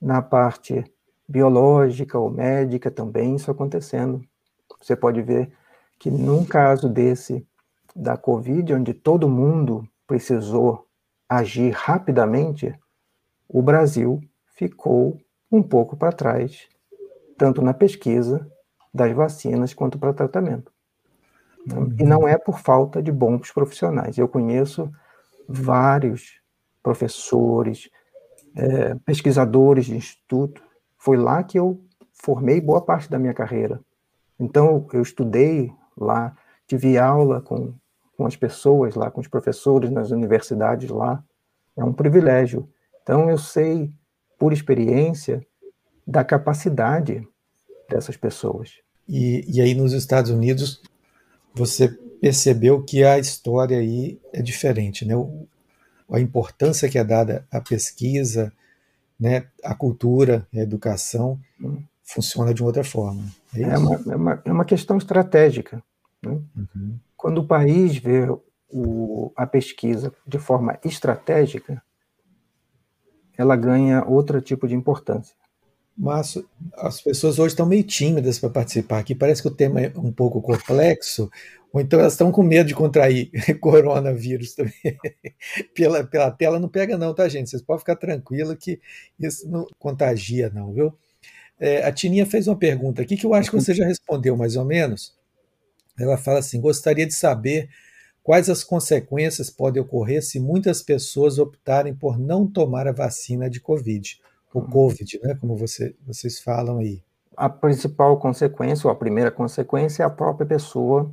Speaker 2: na parte biológica ou médica também isso acontecendo. Você pode ver que num caso desse da Covid, onde todo mundo precisou agir rapidamente, o Brasil ficou um pouco para trás, tanto na pesquisa das vacinas quanto para tratamento. Uhum. E não é por falta de bons profissionais. Eu conheço vários professores, é, pesquisadores de instituto foi lá que eu formei boa parte da minha carreira. Então, eu estudei lá, tive aula com, com as pessoas lá, com os professores nas universidades lá. É um privilégio. Então, eu sei, por experiência, da capacidade dessas pessoas.
Speaker 1: E, e aí, nos Estados Unidos, você percebeu que a história aí é diferente, né? O, a importância que é dada à pesquisa, né, a cultura, a educação, hum. funciona de outra forma.
Speaker 2: É, é, uma, é, uma, é uma, questão estratégica. Né? Uhum. Quando o país vê o, a pesquisa de forma estratégica, ela ganha outro tipo de importância.
Speaker 1: Mas as pessoas hoje estão meio tímidas para participar aqui. Parece que o tema é um pouco complexo, ou então elas estão com medo de contrair *laughs* coronavírus também. *laughs* pela, pela tela não pega, não, tá, gente? Vocês podem ficar tranquilo que isso não contagia, não, viu? É, a Tininha fez uma pergunta aqui que eu acho que você já respondeu mais ou menos. Ela fala assim: gostaria de saber quais as consequências podem ocorrer se muitas pessoas optarem por não tomar a vacina de Covid o COVID, né, como você, vocês falam aí?
Speaker 2: A principal consequência, ou a primeira consequência, é a própria pessoa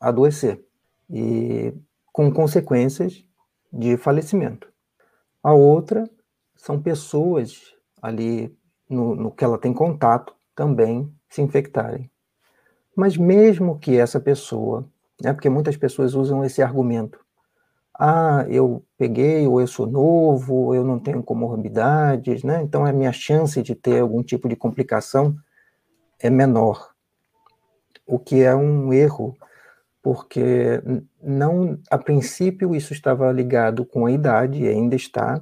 Speaker 2: adoecer, e com consequências de falecimento. A outra são pessoas ali no, no que ela tem contato também se infectarem. Mas mesmo que essa pessoa, né, porque muitas pessoas usam esse argumento, ah, eu peguei, ou eu sou novo, ou eu não tenho comorbidades, né? Então a minha chance de ter algum tipo de complicação é menor. O que é um erro, porque não, a princípio isso estava ligado com a idade, e ainda está,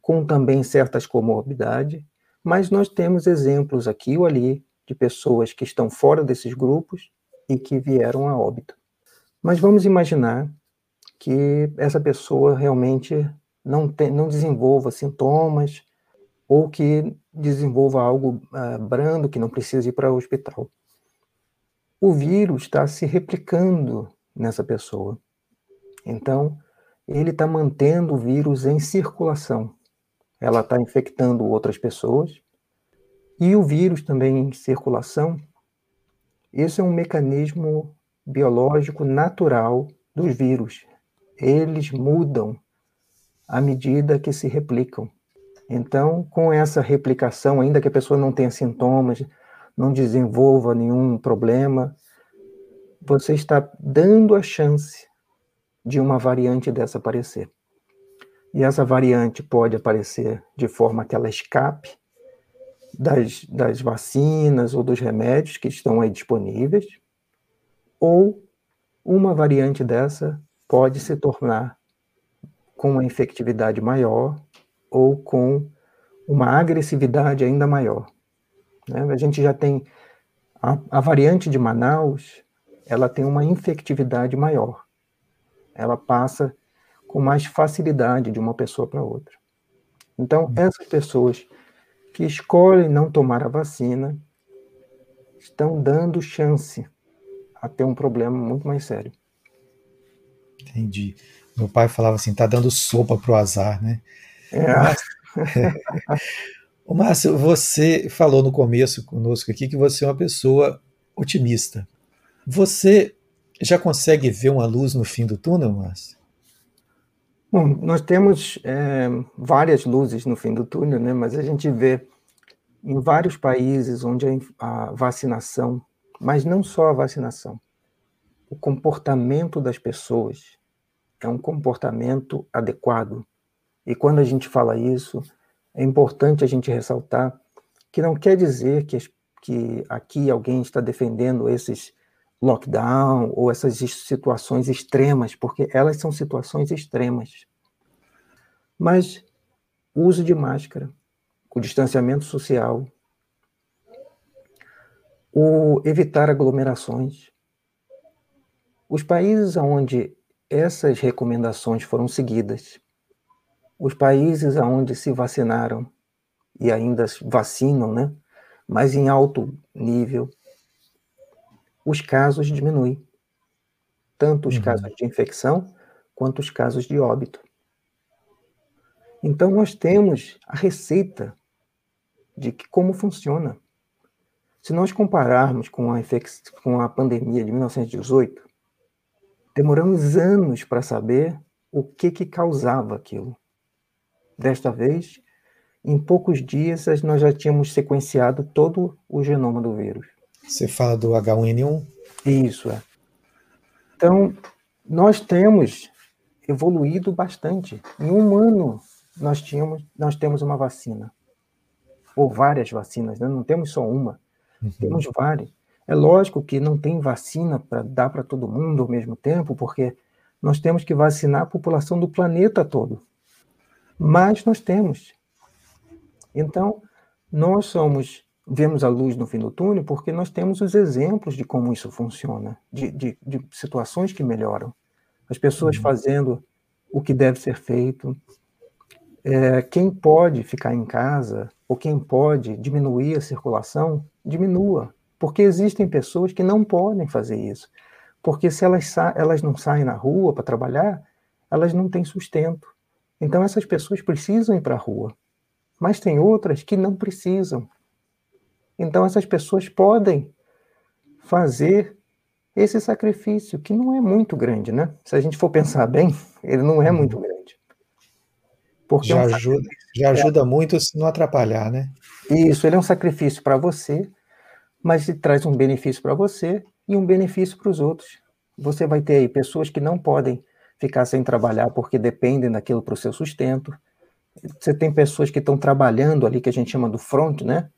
Speaker 2: com também certas comorbidades, mas nós temos exemplos aqui ou ali de pessoas que estão fora desses grupos e que vieram a óbito. Mas vamos imaginar que essa pessoa realmente não, tem, não desenvolva sintomas ou que desenvolva algo uh, brando que não precisa ir para o hospital. O vírus está se replicando nessa pessoa. Então, ele está mantendo o vírus em circulação. Ela está infectando outras pessoas. E o vírus também em circulação, esse é um mecanismo biológico natural dos vírus eles mudam à medida que se replicam. Então, com essa replicação, ainda que a pessoa não tenha sintomas, não desenvolva nenhum problema, você está dando a chance de uma variante dessa aparecer. E essa variante pode aparecer de forma que ela escape das, das vacinas ou dos remédios que estão aí disponíveis, ou uma variante dessa pode se tornar com uma infectividade maior ou com uma agressividade ainda maior. Né? A gente já tem a, a, variante de Manaus, ela tem uma infectividade maior. Ela passa com mais facilidade de uma pessoa para outra. Então, uhum. essas pessoas que escolhem não tomar a vacina estão dando chance a ter um problema muito mais sério.
Speaker 1: Entendi. Meu pai falava assim, tá dando sopa pro azar, né? É. Ô, Márcio, *laughs* você falou no começo conosco aqui que você é uma pessoa otimista. Você já consegue ver uma luz no fim do túnel, Márcio?
Speaker 2: Bom, nós temos é, várias luzes no fim do túnel, né? mas a gente vê em vários países onde a vacinação, mas não só a vacinação, o comportamento das pessoas é um comportamento adequado. E quando a gente fala isso, é importante a gente ressaltar que não quer dizer que, que aqui alguém está defendendo esses lockdown ou essas situações extremas, porque elas são situações extremas. Mas o uso de máscara, o distanciamento social, o evitar aglomerações. Os países onde essas recomendações foram seguidas. Os países onde se vacinaram e ainda vacinam, né, mas em alto nível, os casos diminuem. Tanto os uhum. casos de infecção quanto os casos de óbito. Então nós temos a receita de que como funciona. Se nós compararmos com a, com a pandemia de 1918, demoramos anos para saber o que, que causava aquilo. Desta vez, em poucos dias, nós já tínhamos sequenciado todo o genoma do vírus.
Speaker 1: Você fala do H1N1?
Speaker 2: Isso, é. Então, nós temos evoluído bastante. Em um ano, nós, tínhamos, nós temos uma vacina. Ou várias vacinas, né? não temos só uma. Uhum. Temos várias. É lógico que não tem vacina para dar para todo mundo ao mesmo tempo, porque nós temos que vacinar a população do planeta todo. Mas nós temos. Então, nós somos, vemos a luz no fim do túnel porque nós temos os exemplos de como isso funciona, de, de, de situações que melhoram. As pessoas uhum. fazendo o que deve ser feito. É, quem pode ficar em casa, ou quem pode diminuir a circulação, diminua. Porque existem pessoas que não podem fazer isso. Porque se elas, elas não saem na rua para trabalhar, elas não têm sustento. Então essas pessoas precisam ir para a rua. Mas tem outras que não precisam. Então essas pessoas podem fazer esse sacrifício, que não é muito grande, né? Se a gente for pensar bem, ele não é muito grande.
Speaker 1: Porque já, é um ajuda, já ajuda é. muito se não atrapalhar, né?
Speaker 2: Isso, ele é um sacrifício para você, mas ele traz um benefício para você e um benefício para os outros. Você vai ter aí pessoas que não podem ficar sem trabalhar porque dependem daquilo para o seu sustento. Você tem pessoas que estão trabalhando ali, que a gente chama do front, né?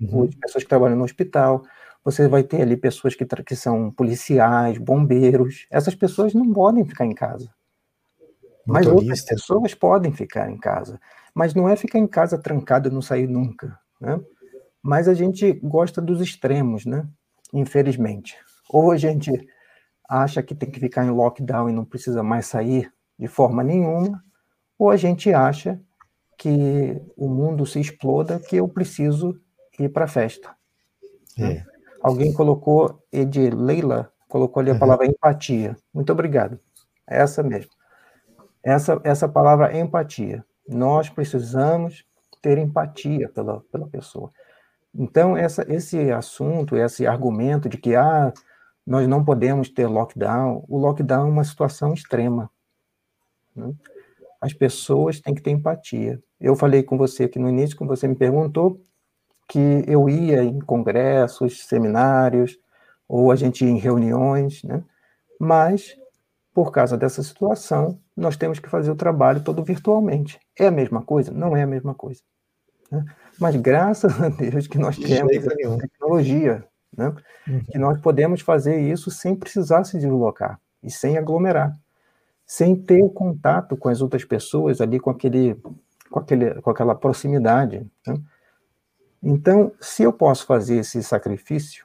Speaker 2: Uhum. Pessoas que trabalham no hospital. Você vai ter ali pessoas que, que são policiais, bombeiros. Essas pessoas não podem ficar em casa. Mas outras pessoas podem ficar em casa. Mas não é ficar em casa trancado e não sair nunca. Né? Mas a gente gosta dos extremos, né? Infelizmente. Ou a gente acha que tem que ficar em lockdown e não precisa mais sair de forma nenhuma, ou a gente acha que o mundo se exploda, que eu preciso ir para a festa. Né? É. Alguém colocou, Ed Leila, colocou ali a palavra empatia. Muito obrigado. Essa mesmo essa, essa palavra empatia. Nós precisamos ter empatia pela, pela pessoa. Então, essa, esse assunto, esse argumento de que ah, nós não podemos ter lockdown, o lockdown é uma situação extrema. Né? As pessoas têm que ter empatia. Eu falei com você aqui no início, quando você me perguntou, que eu ia em congressos, seminários, ou a gente ia em reuniões, né? mas por causa dessa situação, nós temos que fazer o trabalho todo virtualmente. É a mesma coisa? Não é a mesma coisa. Né? Mas graças a Deus que nós temos a tecnologia, né? Uhum. que nós podemos fazer isso sem precisar se deslocar e sem aglomerar, sem ter o contato com as outras pessoas ali, com, aquele, com, aquele, com aquela proximidade. Né? Então, se eu posso fazer esse sacrifício,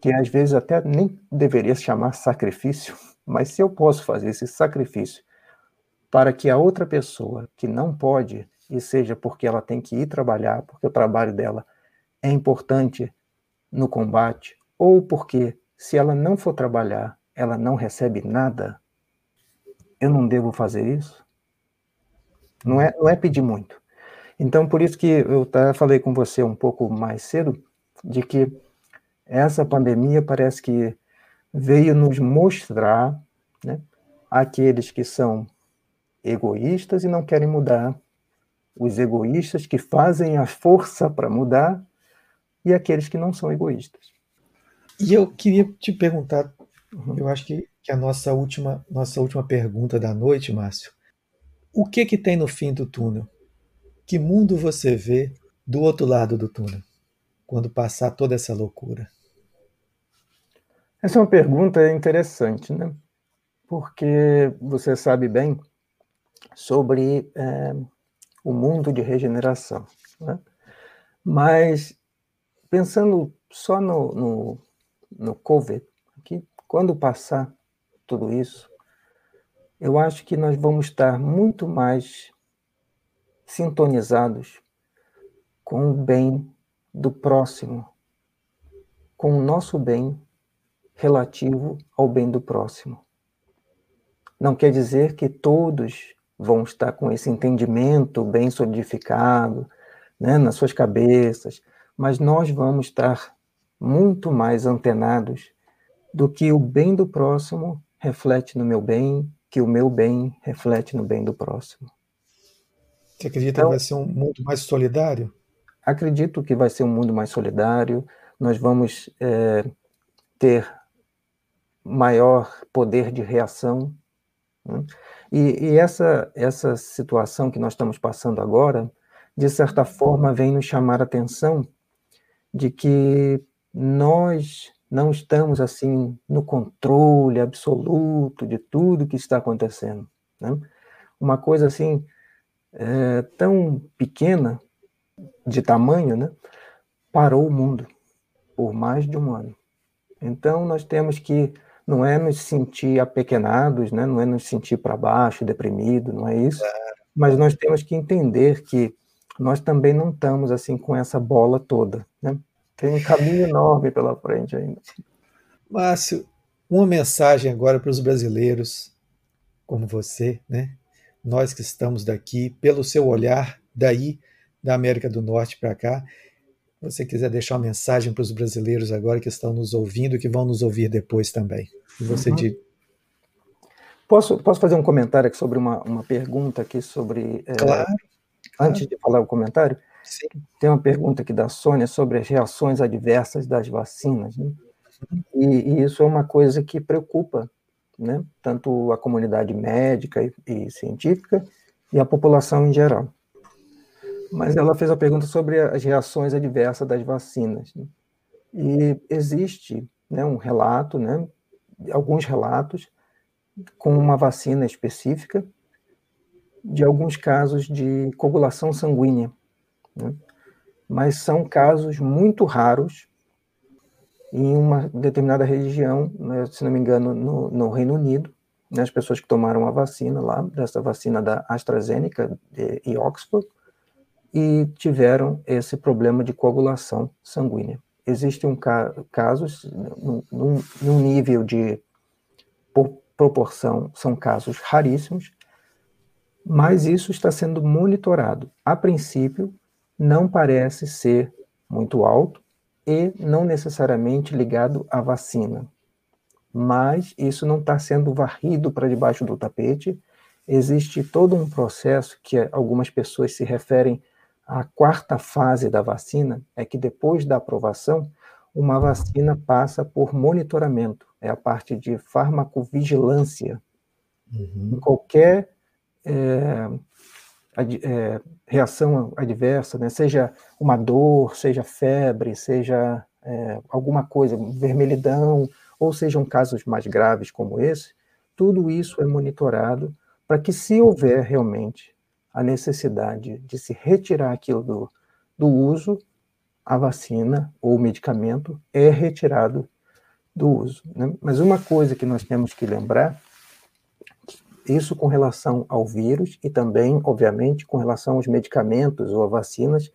Speaker 2: que às vezes até nem deveria se chamar sacrifício, *laughs* mas se eu posso fazer esse sacrifício para que a outra pessoa que não pode, e seja porque ela tem que ir trabalhar, porque o trabalho dela é importante no combate, ou porque se ela não for trabalhar, ela não recebe nada, eu não devo fazer isso? Não é, não é pedir muito. Então, por isso que eu falei com você um pouco mais cedo, de que essa pandemia parece que veio nos mostrar né, aqueles que são egoístas e não querem mudar, os egoístas que fazem a força para mudar e aqueles que não são egoístas.
Speaker 1: E eu queria te perguntar, uhum. eu acho que, que a nossa última, nossa última pergunta da noite, Márcio, o que que tem no fim do túnel? Que mundo você vê do outro lado do túnel, quando passar toda essa loucura?
Speaker 2: Essa é uma pergunta interessante, né? Porque você sabe bem sobre é, o mundo de regeneração, né? Mas pensando só no, no, no COVID, que quando passar tudo isso, eu acho que nós vamos estar muito mais sintonizados com o bem do próximo, com o nosso bem relativo ao bem do próximo. Não quer dizer que todos vão estar com esse entendimento bem solidificado né, nas suas cabeças, mas nós vamos estar muito mais antenados do que o bem do próximo reflete no meu bem, que o meu bem reflete no bem do próximo.
Speaker 1: Você acredita então, que vai ser um mundo mais solidário?
Speaker 2: Acredito que vai ser um mundo mais solidário. Nós vamos é, ter maior poder de reação. Né? E, e, essa, essa situação que nós estamos passando agora, de certa forma, vem nos chamar a atenção de que nós não estamos assim no controle absoluto de tudo que está acontecendo. Né? Uma coisa assim é, tão pequena de tamanho, né, parou o mundo por mais de um ano. Então nós temos que não é nos sentir apequenados, né, não é nos sentir para baixo, deprimido, não é isso. Mas nós temos que entender que nós também não estamos assim com essa bola toda, né? Tem um caminho enorme pela frente ainda.
Speaker 1: Márcio, uma mensagem agora para os brasileiros, como você, né? Nós que estamos daqui, pelo seu olhar daí, da América do Norte para cá. você quiser deixar uma mensagem para os brasileiros agora que estão nos ouvindo e que vão nos ouvir depois também. E você uhum.
Speaker 2: Posso, posso fazer um comentário aqui sobre uma, uma pergunta aqui sobre.
Speaker 1: É, claro.
Speaker 2: Antes de falar o comentário,
Speaker 1: Sim.
Speaker 2: Tem uma pergunta aqui da Sônia sobre as reações adversas das vacinas. Né? E, e, isso é uma coisa que preocupa né? tanto a comunidade médica e, e, científica e a população em geral. Mas ela fez a pergunta sobre as reações adversas das vacinas. Né? E existe né, um relato, né, alguns relatos, com uma vacina específica, de alguns casos de coagulação sanguínea né? Mas são casos muito raros em uma determinada região, né, se não me engano, no, no Reino Unido, né, as pessoas que tomaram a vacina lá, dessa vacina da AstraZeneca de, e Oxford, e tiveram esse problema de coagulação sanguínea. Existem um ca casos, num, num, nível de proporção, são casos raríssimos, mas isso está sendo monitorado. A princípio, não parece ser muito alto e não necessariamente ligado à vacina. Mas isso não está sendo varrido para debaixo do tapete. Existe todo um processo que algumas pessoas se referem à quarta fase da vacina, é que depois da aprovação, uma vacina passa por monitoramento, é a parte de farmacovigilância. Uhum. Em qualquer é, é, reação adversa, né? seja uma dor, seja febre, seja é, alguma coisa, vermelhidão, ou sejam casos mais graves como esse, tudo isso é monitorado para que, se houver realmente a necessidade de se retirar aquilo do, do uso, a vacina ou o medicamento é retirado do uso. Né? Mas uma coisa que nós temos que lembrar isso com relação ao vírus e também, obviamente, com relação aos medicamentos ou a vacinas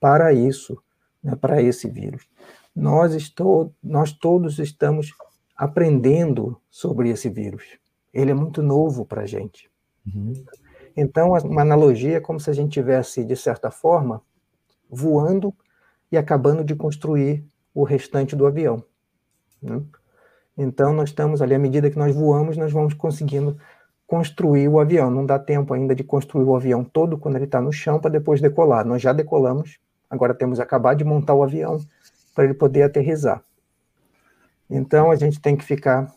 Speaker 2: para isso, né, para esse vírus. Nós, estou, nós todos estamos aprendendo sobre esse vírus. Ele é muito novo para a gente. Uhum. Então, uma analogia é como se a gente tivesse, de certa forma, voando e acabando de construir o restante do avião. Né? Então, nós estamos ali, à medida que nós voamos, nós vamos conseguindo construir o avião. Não dá tempo ainda de construir o avião todo quando ele está no chão para depois decolar. Nós já decolamos, agora temos acabar de montar o avião para ele poder aterrizar. Então a gente tem que ficar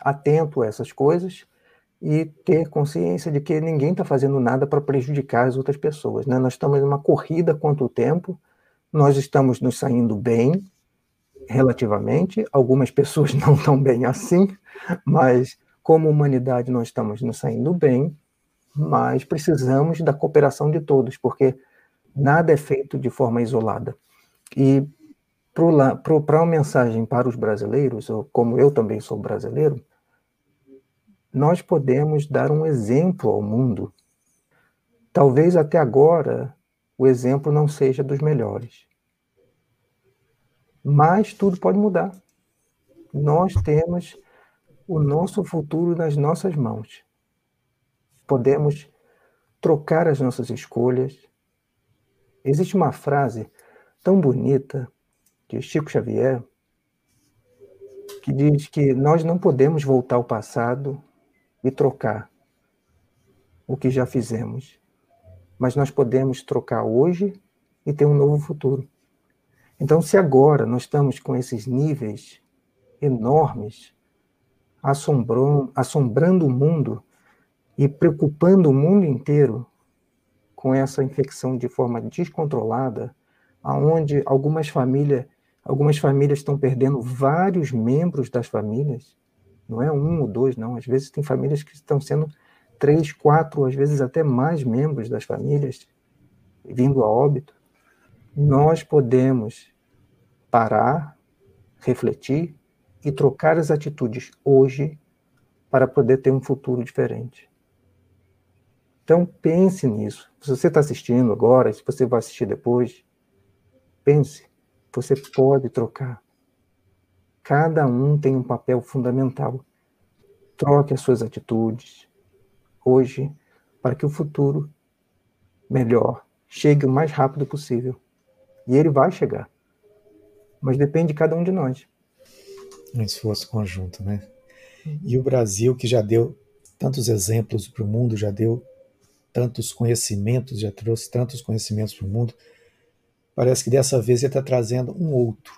Speaker 2: atento a essas coisas e ter consciência de que ninguém está fazendo nada para prejudicar as outras pessoas. Né? Nós estamos em uma corrida quanto o tempo, nós estamos nos saindo bem, relativamente, algumas pessoas *laughs* não estão bem assim, mas como humanidade, nós estamos nos saindo bem, mas precisamos da cooperação de todos, porque nada é feito de forma isolada. E para uma mensagem para os brasileiros, ou como eu também sou brasileiro, nós podemos dar um exemplo ao mundo. Talvez até agora o exemplo não seja dos melhores. Mas tudo pode mudar. Nós temos o nosso futuro nas nossas mãos. Podemos trocar as nossas escolhas. Existe uma frase tão bonita de Chico Xavier, que diz que nós não podemos voltar ao passado e trocar o que já fizemos, mas nós podemos trocar hoje e ter um novo futuro. Então, se agora nós estamos com esses níveis enormes, assombrando, assombrando o mundo e preocupando o mundo inteiro com essa infecção de forma descontrolada, aonde algumas famílias, algumas famílias estão perdendo vários membros das famílias, não é um ou dois, não. Às vezes tem famílias que estão sendo três, quatro, às vezes até mais membros das famílias vindo a óbito. Nós podemos parar, refletir e trocar as atitudes hoje para poder ter um futuro diferente. Então pense nisso. Se você está assistindo agora, se você vai assistir depois, pense. Você pode trocar. Cada um tem um papel fundamental. Troque as suas atitudes hoje para que o futuro melhor chegue o mais rápido possível. E ele vai chegar. Mas depende de cada um de nós.
Speaker 1: Um esforço conjunto, né? E o Brasil, que já deu tantos exemplos para o mundo, já deu tantos conhecimentos, já trouxe tantos conhecimentos para o mundo, parece que dessa vez ele está trazendo um outro,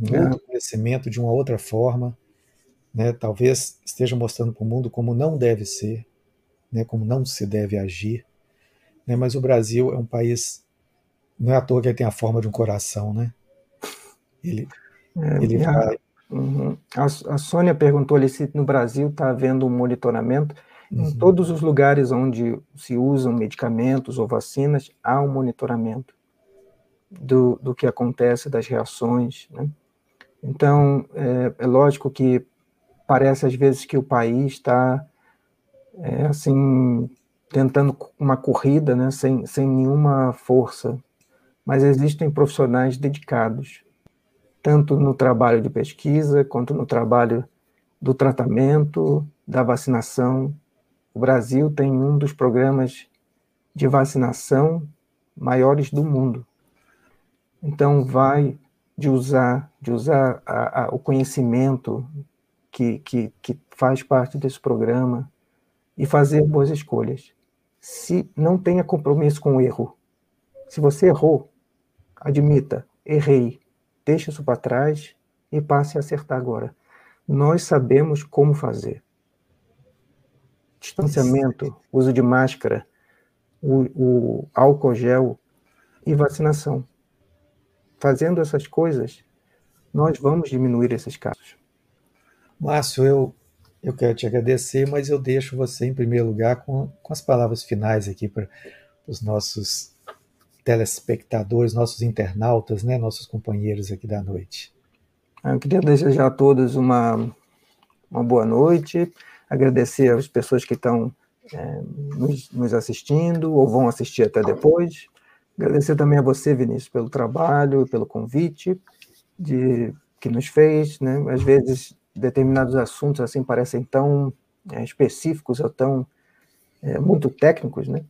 Speaker 1: um é. outro conhecimento de uma outra forma, né? talvez esteja mostrando para o mundo como não deve ser, né? como não se deve agir. Né? Mas o Brasil é um país, não é à toa que ele tem a forma de um coração, né? Ele,
Speaker 2: é, ele vai... Uhum. A, a Sônia perguntou ali se no Brasil está havendo um monitoramento. Uhum. Em todos os lugares onde se usam medicamentos ou vacinas, há um monitoramento do, do que acontece, das reações. Né? Então, é, é, lógico que parece às vezes que o país está, é, assim, tentando uma corrida, né, sem, sem nenhuma força, mas existem profissionais dedicados, tanto no trabalho de pesquisa, quanto no trabalho do tratamento, da vacinação, o Brasil tem um dos programas de vacinação maiores do mundo. Então, vai de usar, de usar a, a, o conhecimento que, que, que faz parte desse programa e fazer boas escolhas. Se não tenha compromisso com o erro, se você errou, admita, errei, deixe isso para trás e passe a acertar agora. Nós sabemos como fazer distanciamento, uso de máscara, o, o álcool gel e vacinação. Fazendo essas coisas, nós vamos diminuir esses casos.
Speaker 1: Márcio, eu, eu quero te agradecer, mas eu deixo você em primeiro lugar com, com as palavras finais aqui para os nossos telespectadores, nossos internautas, né, nossos companheiros aqui da noite.
Speaker 2: Eu queria desejar a todos uma, uma boa noite agradecer às pessoas que estão é, nos, nos, assistindo ou vão assistir até depois. Agradecer também a você, Vinícius, pelo trabalho, pelo convite de, que nos fez. Né? Às vezes, determinados assuntos assim parecem tão é, específicos ou tão é, muito técnicos, né?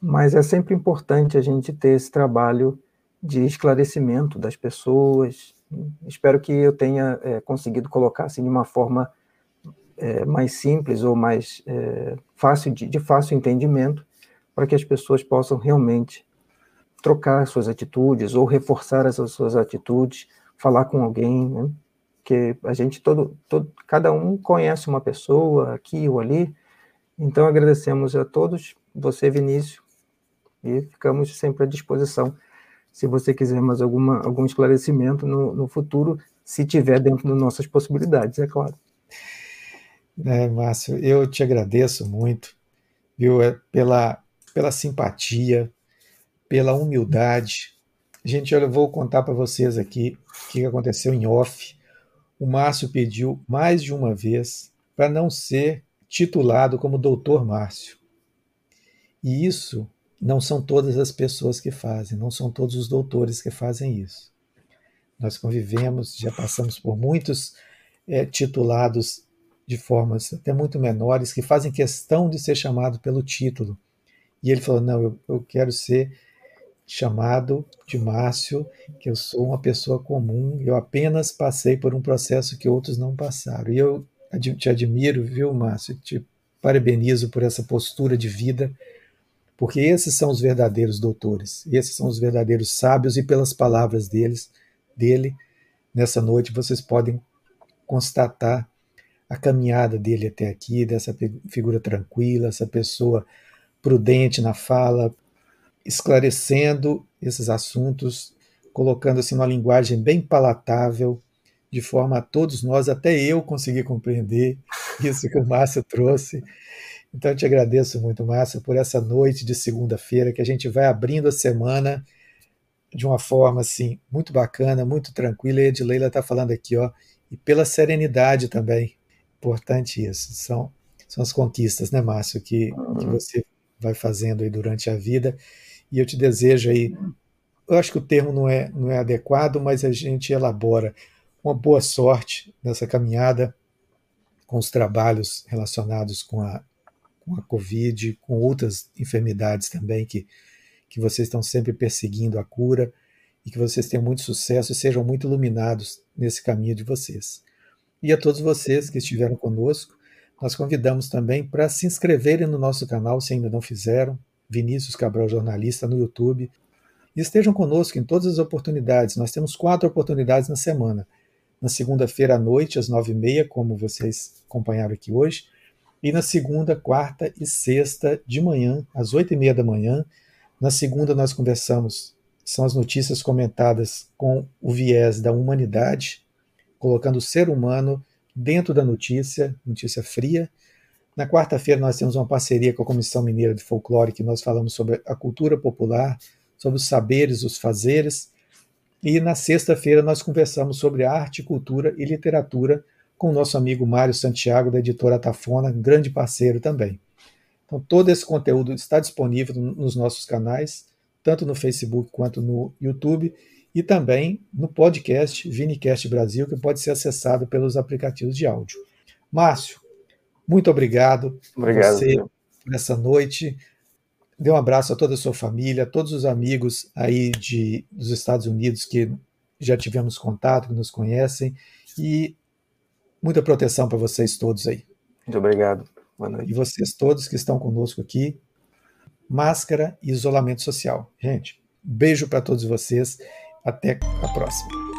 Speaker 2: Mas é sempre importante a gente ter esse trabalho de esclarecimento das pessoas. Espero que eu tenha é, conseguido colocar assim de uma forma é, mais simples ou mais é, fácil de, de, fácil entendimento para que as pessoas possam realmente trocar suas atitudes ou reforçar essas suas atitudes, falar com alguém, né? que a gente todo, todo cada um conhece uma pessoa aqui ou ali. Então agradecemos a todos, você Vinícius, e ficamos sempre à disposição. Se você quiser mais alguma, algum esclarecimento no, no futuro, se tiver dentro das nossas possibilidades, é claro.
Speaker 1: É, Márcio, eu te agradeço muito, viu, é, pela, pela simpatia, pela humildade. Gente, olha, eu vou contar para vocês aqui o que aconteceu em off. O Márcio pediu mais de uma vez para não ser titulado como Doutor Márcio. E isso não são todas as pessoas que fazem, não são todos os doutores que fazem isso. Nós convivemos, já passamos por muitos é, titulados de formas até muito menores que fazem questão de ser chamado pelo título. E ele falou: Não, eu, eu quero ser chamado de Márcio, que eu sou uma pessoa comum, eu apenas passei por um processo que outros não passaram. E eu te admiro, viu, Márcio? Te parabenizo por essa postura de vida, porque esses são os verdadeiros doutores, esses são os verdadeiros sábios, e pelas palavras deles, dele, nessa noite, vocês podem constatar a caminhada dele até aqui, dessa figura tranquila, essa pessoa prudente na fala, esclarecendo esses assuntos, colocando assim uma linguagem bem palatável, de forma a todos nós, até eu conseguir compreender isso que o Márcio trouxe. Então eu te agradeço muito, Márcio, por essa noite de segunda-feira que a gente vai abrindo a semana de uma forma assim muito bacana, muito tranquila. E a Edileila está falando aqui, ó, e pela serenidade também. Importante isso. São, são as conquistas, né, Márcio, que, que uhum. você vai fazendo aí durante a vida. E eu te desejo aí, eu acho que o termo não é, não é adequado, mas a gente elabora uma boa sorte nessa caminhada com os trabalhos relacionados com a, com a Covid, com outras enfermidades também que, que vocês estão sempre perseguindo a cura e que vocês tenham muito sucesso e sejam muito iluminados nesse caminho de vocês. E a todos vocês que estiveram conosco, nós convidamos também para se inscreverem no nosso canal, se ainda não fizeram, Vinícius Cabral Jornalista no YouTube. E estejam conosco em todas as oportunidades. Nós temos quatro oportunidades na semana. Na segunda-feira à noite, às nove e meia, como vocês acompanharam aqui hoje. E na segunda, quarta e sexta de manhã, às oito e meia da manhã. Na segunda, nós conversamos, são as notícias comentadas com o viés da humanidade, colocando o ser humano dentro da notícia, notícia fria. Na quarta-feira nós temos uma parceria com a Comissão Mineira de Folclore, que nós falamos sobre a cultura popular, sobre os saberes, os fazeres. E na sexta-feira nós conversamos sobre arte, cultura e literatura com o nosso amigo Mário Santiago, da editora Tafona, grande parceiro também. Então todo esse conteúdo está disponível nos nossos canais, tanto no Facebook quanto no YouTube e também no podcast Vinicast Brasil, que pode ser acessado pelos aplicativos de áudio. Márcio, muito obrigado,
Speaker 2: obrigado
Speaker 1: você por essa noite. Dê um abraço a toda a sua família, a todos os amigos aí de, dos Estados Unidos que já tivemos contato, que nos conhecem, e muita proteção para vocês todos aí.
Speaker 2: Muito obrigado. Boa noite.
Speaker 1: E vocês todos que estão conosco aqui, máscara e isolamento social. Gente, beijo para todos vocês até a próxima.